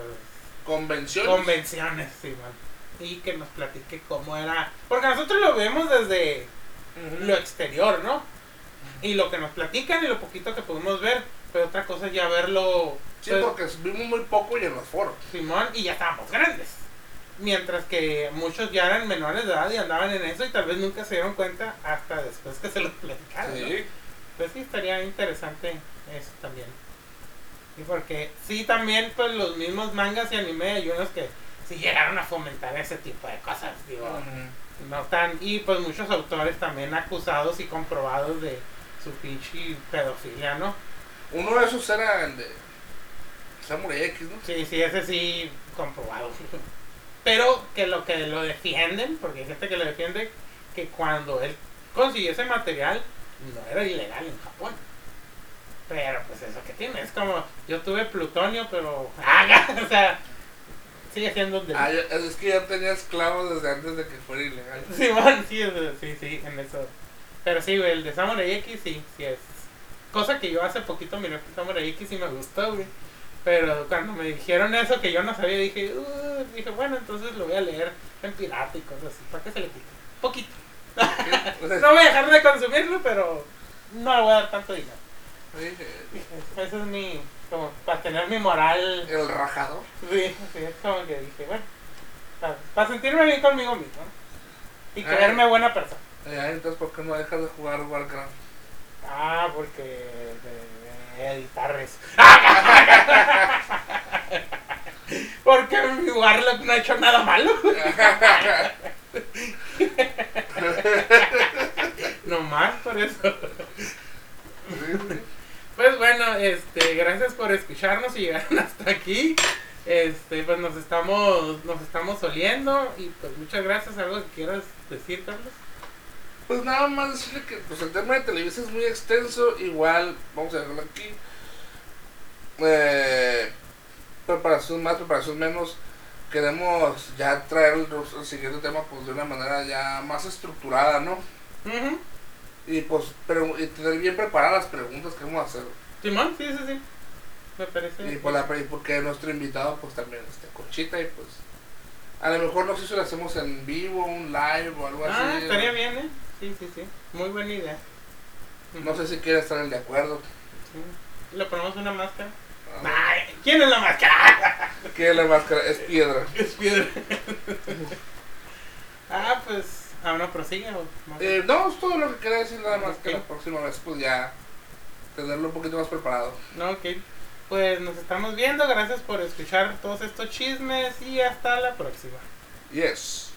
Convenciones. convenciones, sí, man. Y que nos platique cómo era. Porque nosotros lo vemos desde lo exterior, ¿no? Y lo que nos platican y lo poquito que pudimos ver. Pero otra cosa es ya verlo. Sí, pues, porque vimos muy poco y en los foros. Simón, y ya estábamos grandes. Mientras que muchos ya eran menores de edad y andaban en eso y tal vez nunca se dieron cuenta hasta después que se los platicaron. ¿no? Sí. Pues sí, estaría interesante eso también. Y porque sí, también, pues los mismos mangas y anime, hay unos que sí llegaron a fomentar ese tipo de cosas, digo. No tan, y pues muchos autores también acusados y comprobados de su pinche pedofilia, ¿no? Uno de esos era el de Samurai X, ¿no? Sí, sí, ese sí comprobado. Pero que lo que lo defienden, porque hay gente que lo defiende, que cuando él consiguió ese material, no era ilegal en Japón. Pero pues eso que tiene, es como, yo tuve plutonio, pero... o sea, sigue siendo un delito. Ah, es que ya tenía esclavos desde antes de que fuera ilegal. Sí, man, sí, sí, sí, en eso. Pero sí, güey, el de Samurai X sí, sí es. Cosa que yo hace poquito miré Samurai X y me gustó, güey. Pero cuando me dijeron eso que yo no sabía, dije, "Uh", dije, bueno, entonces lo voy a leer en pirata y cosas así, para que se le quite. Poquito. No voy a dejar de consumirlo, pero no le voy a dar tanto dinero. Eso es mi, como, para tener mi moral. el rajador. Sí, sí, es como que dije, bueno, para, para sentirme bien conmigo mismo. ¿no? Y creerme buena persona. Ya, entonces, ¿por qué no dejas de jugar Warcraft? Ah, porque de, editarres. porque mi Warlock no ha hecho nada malo. Nomás por eso. Pues bueno, este, gracias por escucharnos y llegaron hasta aquí. Este, pues nos estamos, nos estamos oliendo y pues muchas gracias. ¿Algo que quieras decir, Carlos? Pues nada más decirle que pues el tema de Televisa es muy extenso, igual vamos a dejarlo aquí. Eh, preparación más, preparación menos. Queremos ya traer el, el siguiente tema pues de una manera ya más estructurada, ¿no? Y pues pero, y tener bien preparadas las preguntas que vamos a hacer. Simón, sí, sí, sí. Me parece. Y, pues, la, y porque nuestro invitado pues también este Conchita y pues a lo mejor no sé si lo hacemos en vivo, un live o algo Ah, así. estaría bien, ¿eh? Sí, sí, sí. Muy buena idea. No sé si quiere estar de acuerdo. Sí. ¿Le ponemos una máscara? Ah, Ay, ¿Quién es la máscara? Que la máscara es piedra. Es piedra. ah, pues. Ah, no, prosigue. o? Eh, no, es todo lo que quería decir nada más que la próxima vez pues ya tenerlo un poquito más preparado. No, ok. Pues nos estamos viendo. Gracias por escuchar todos estos chismes y hasta la próxima. Yes.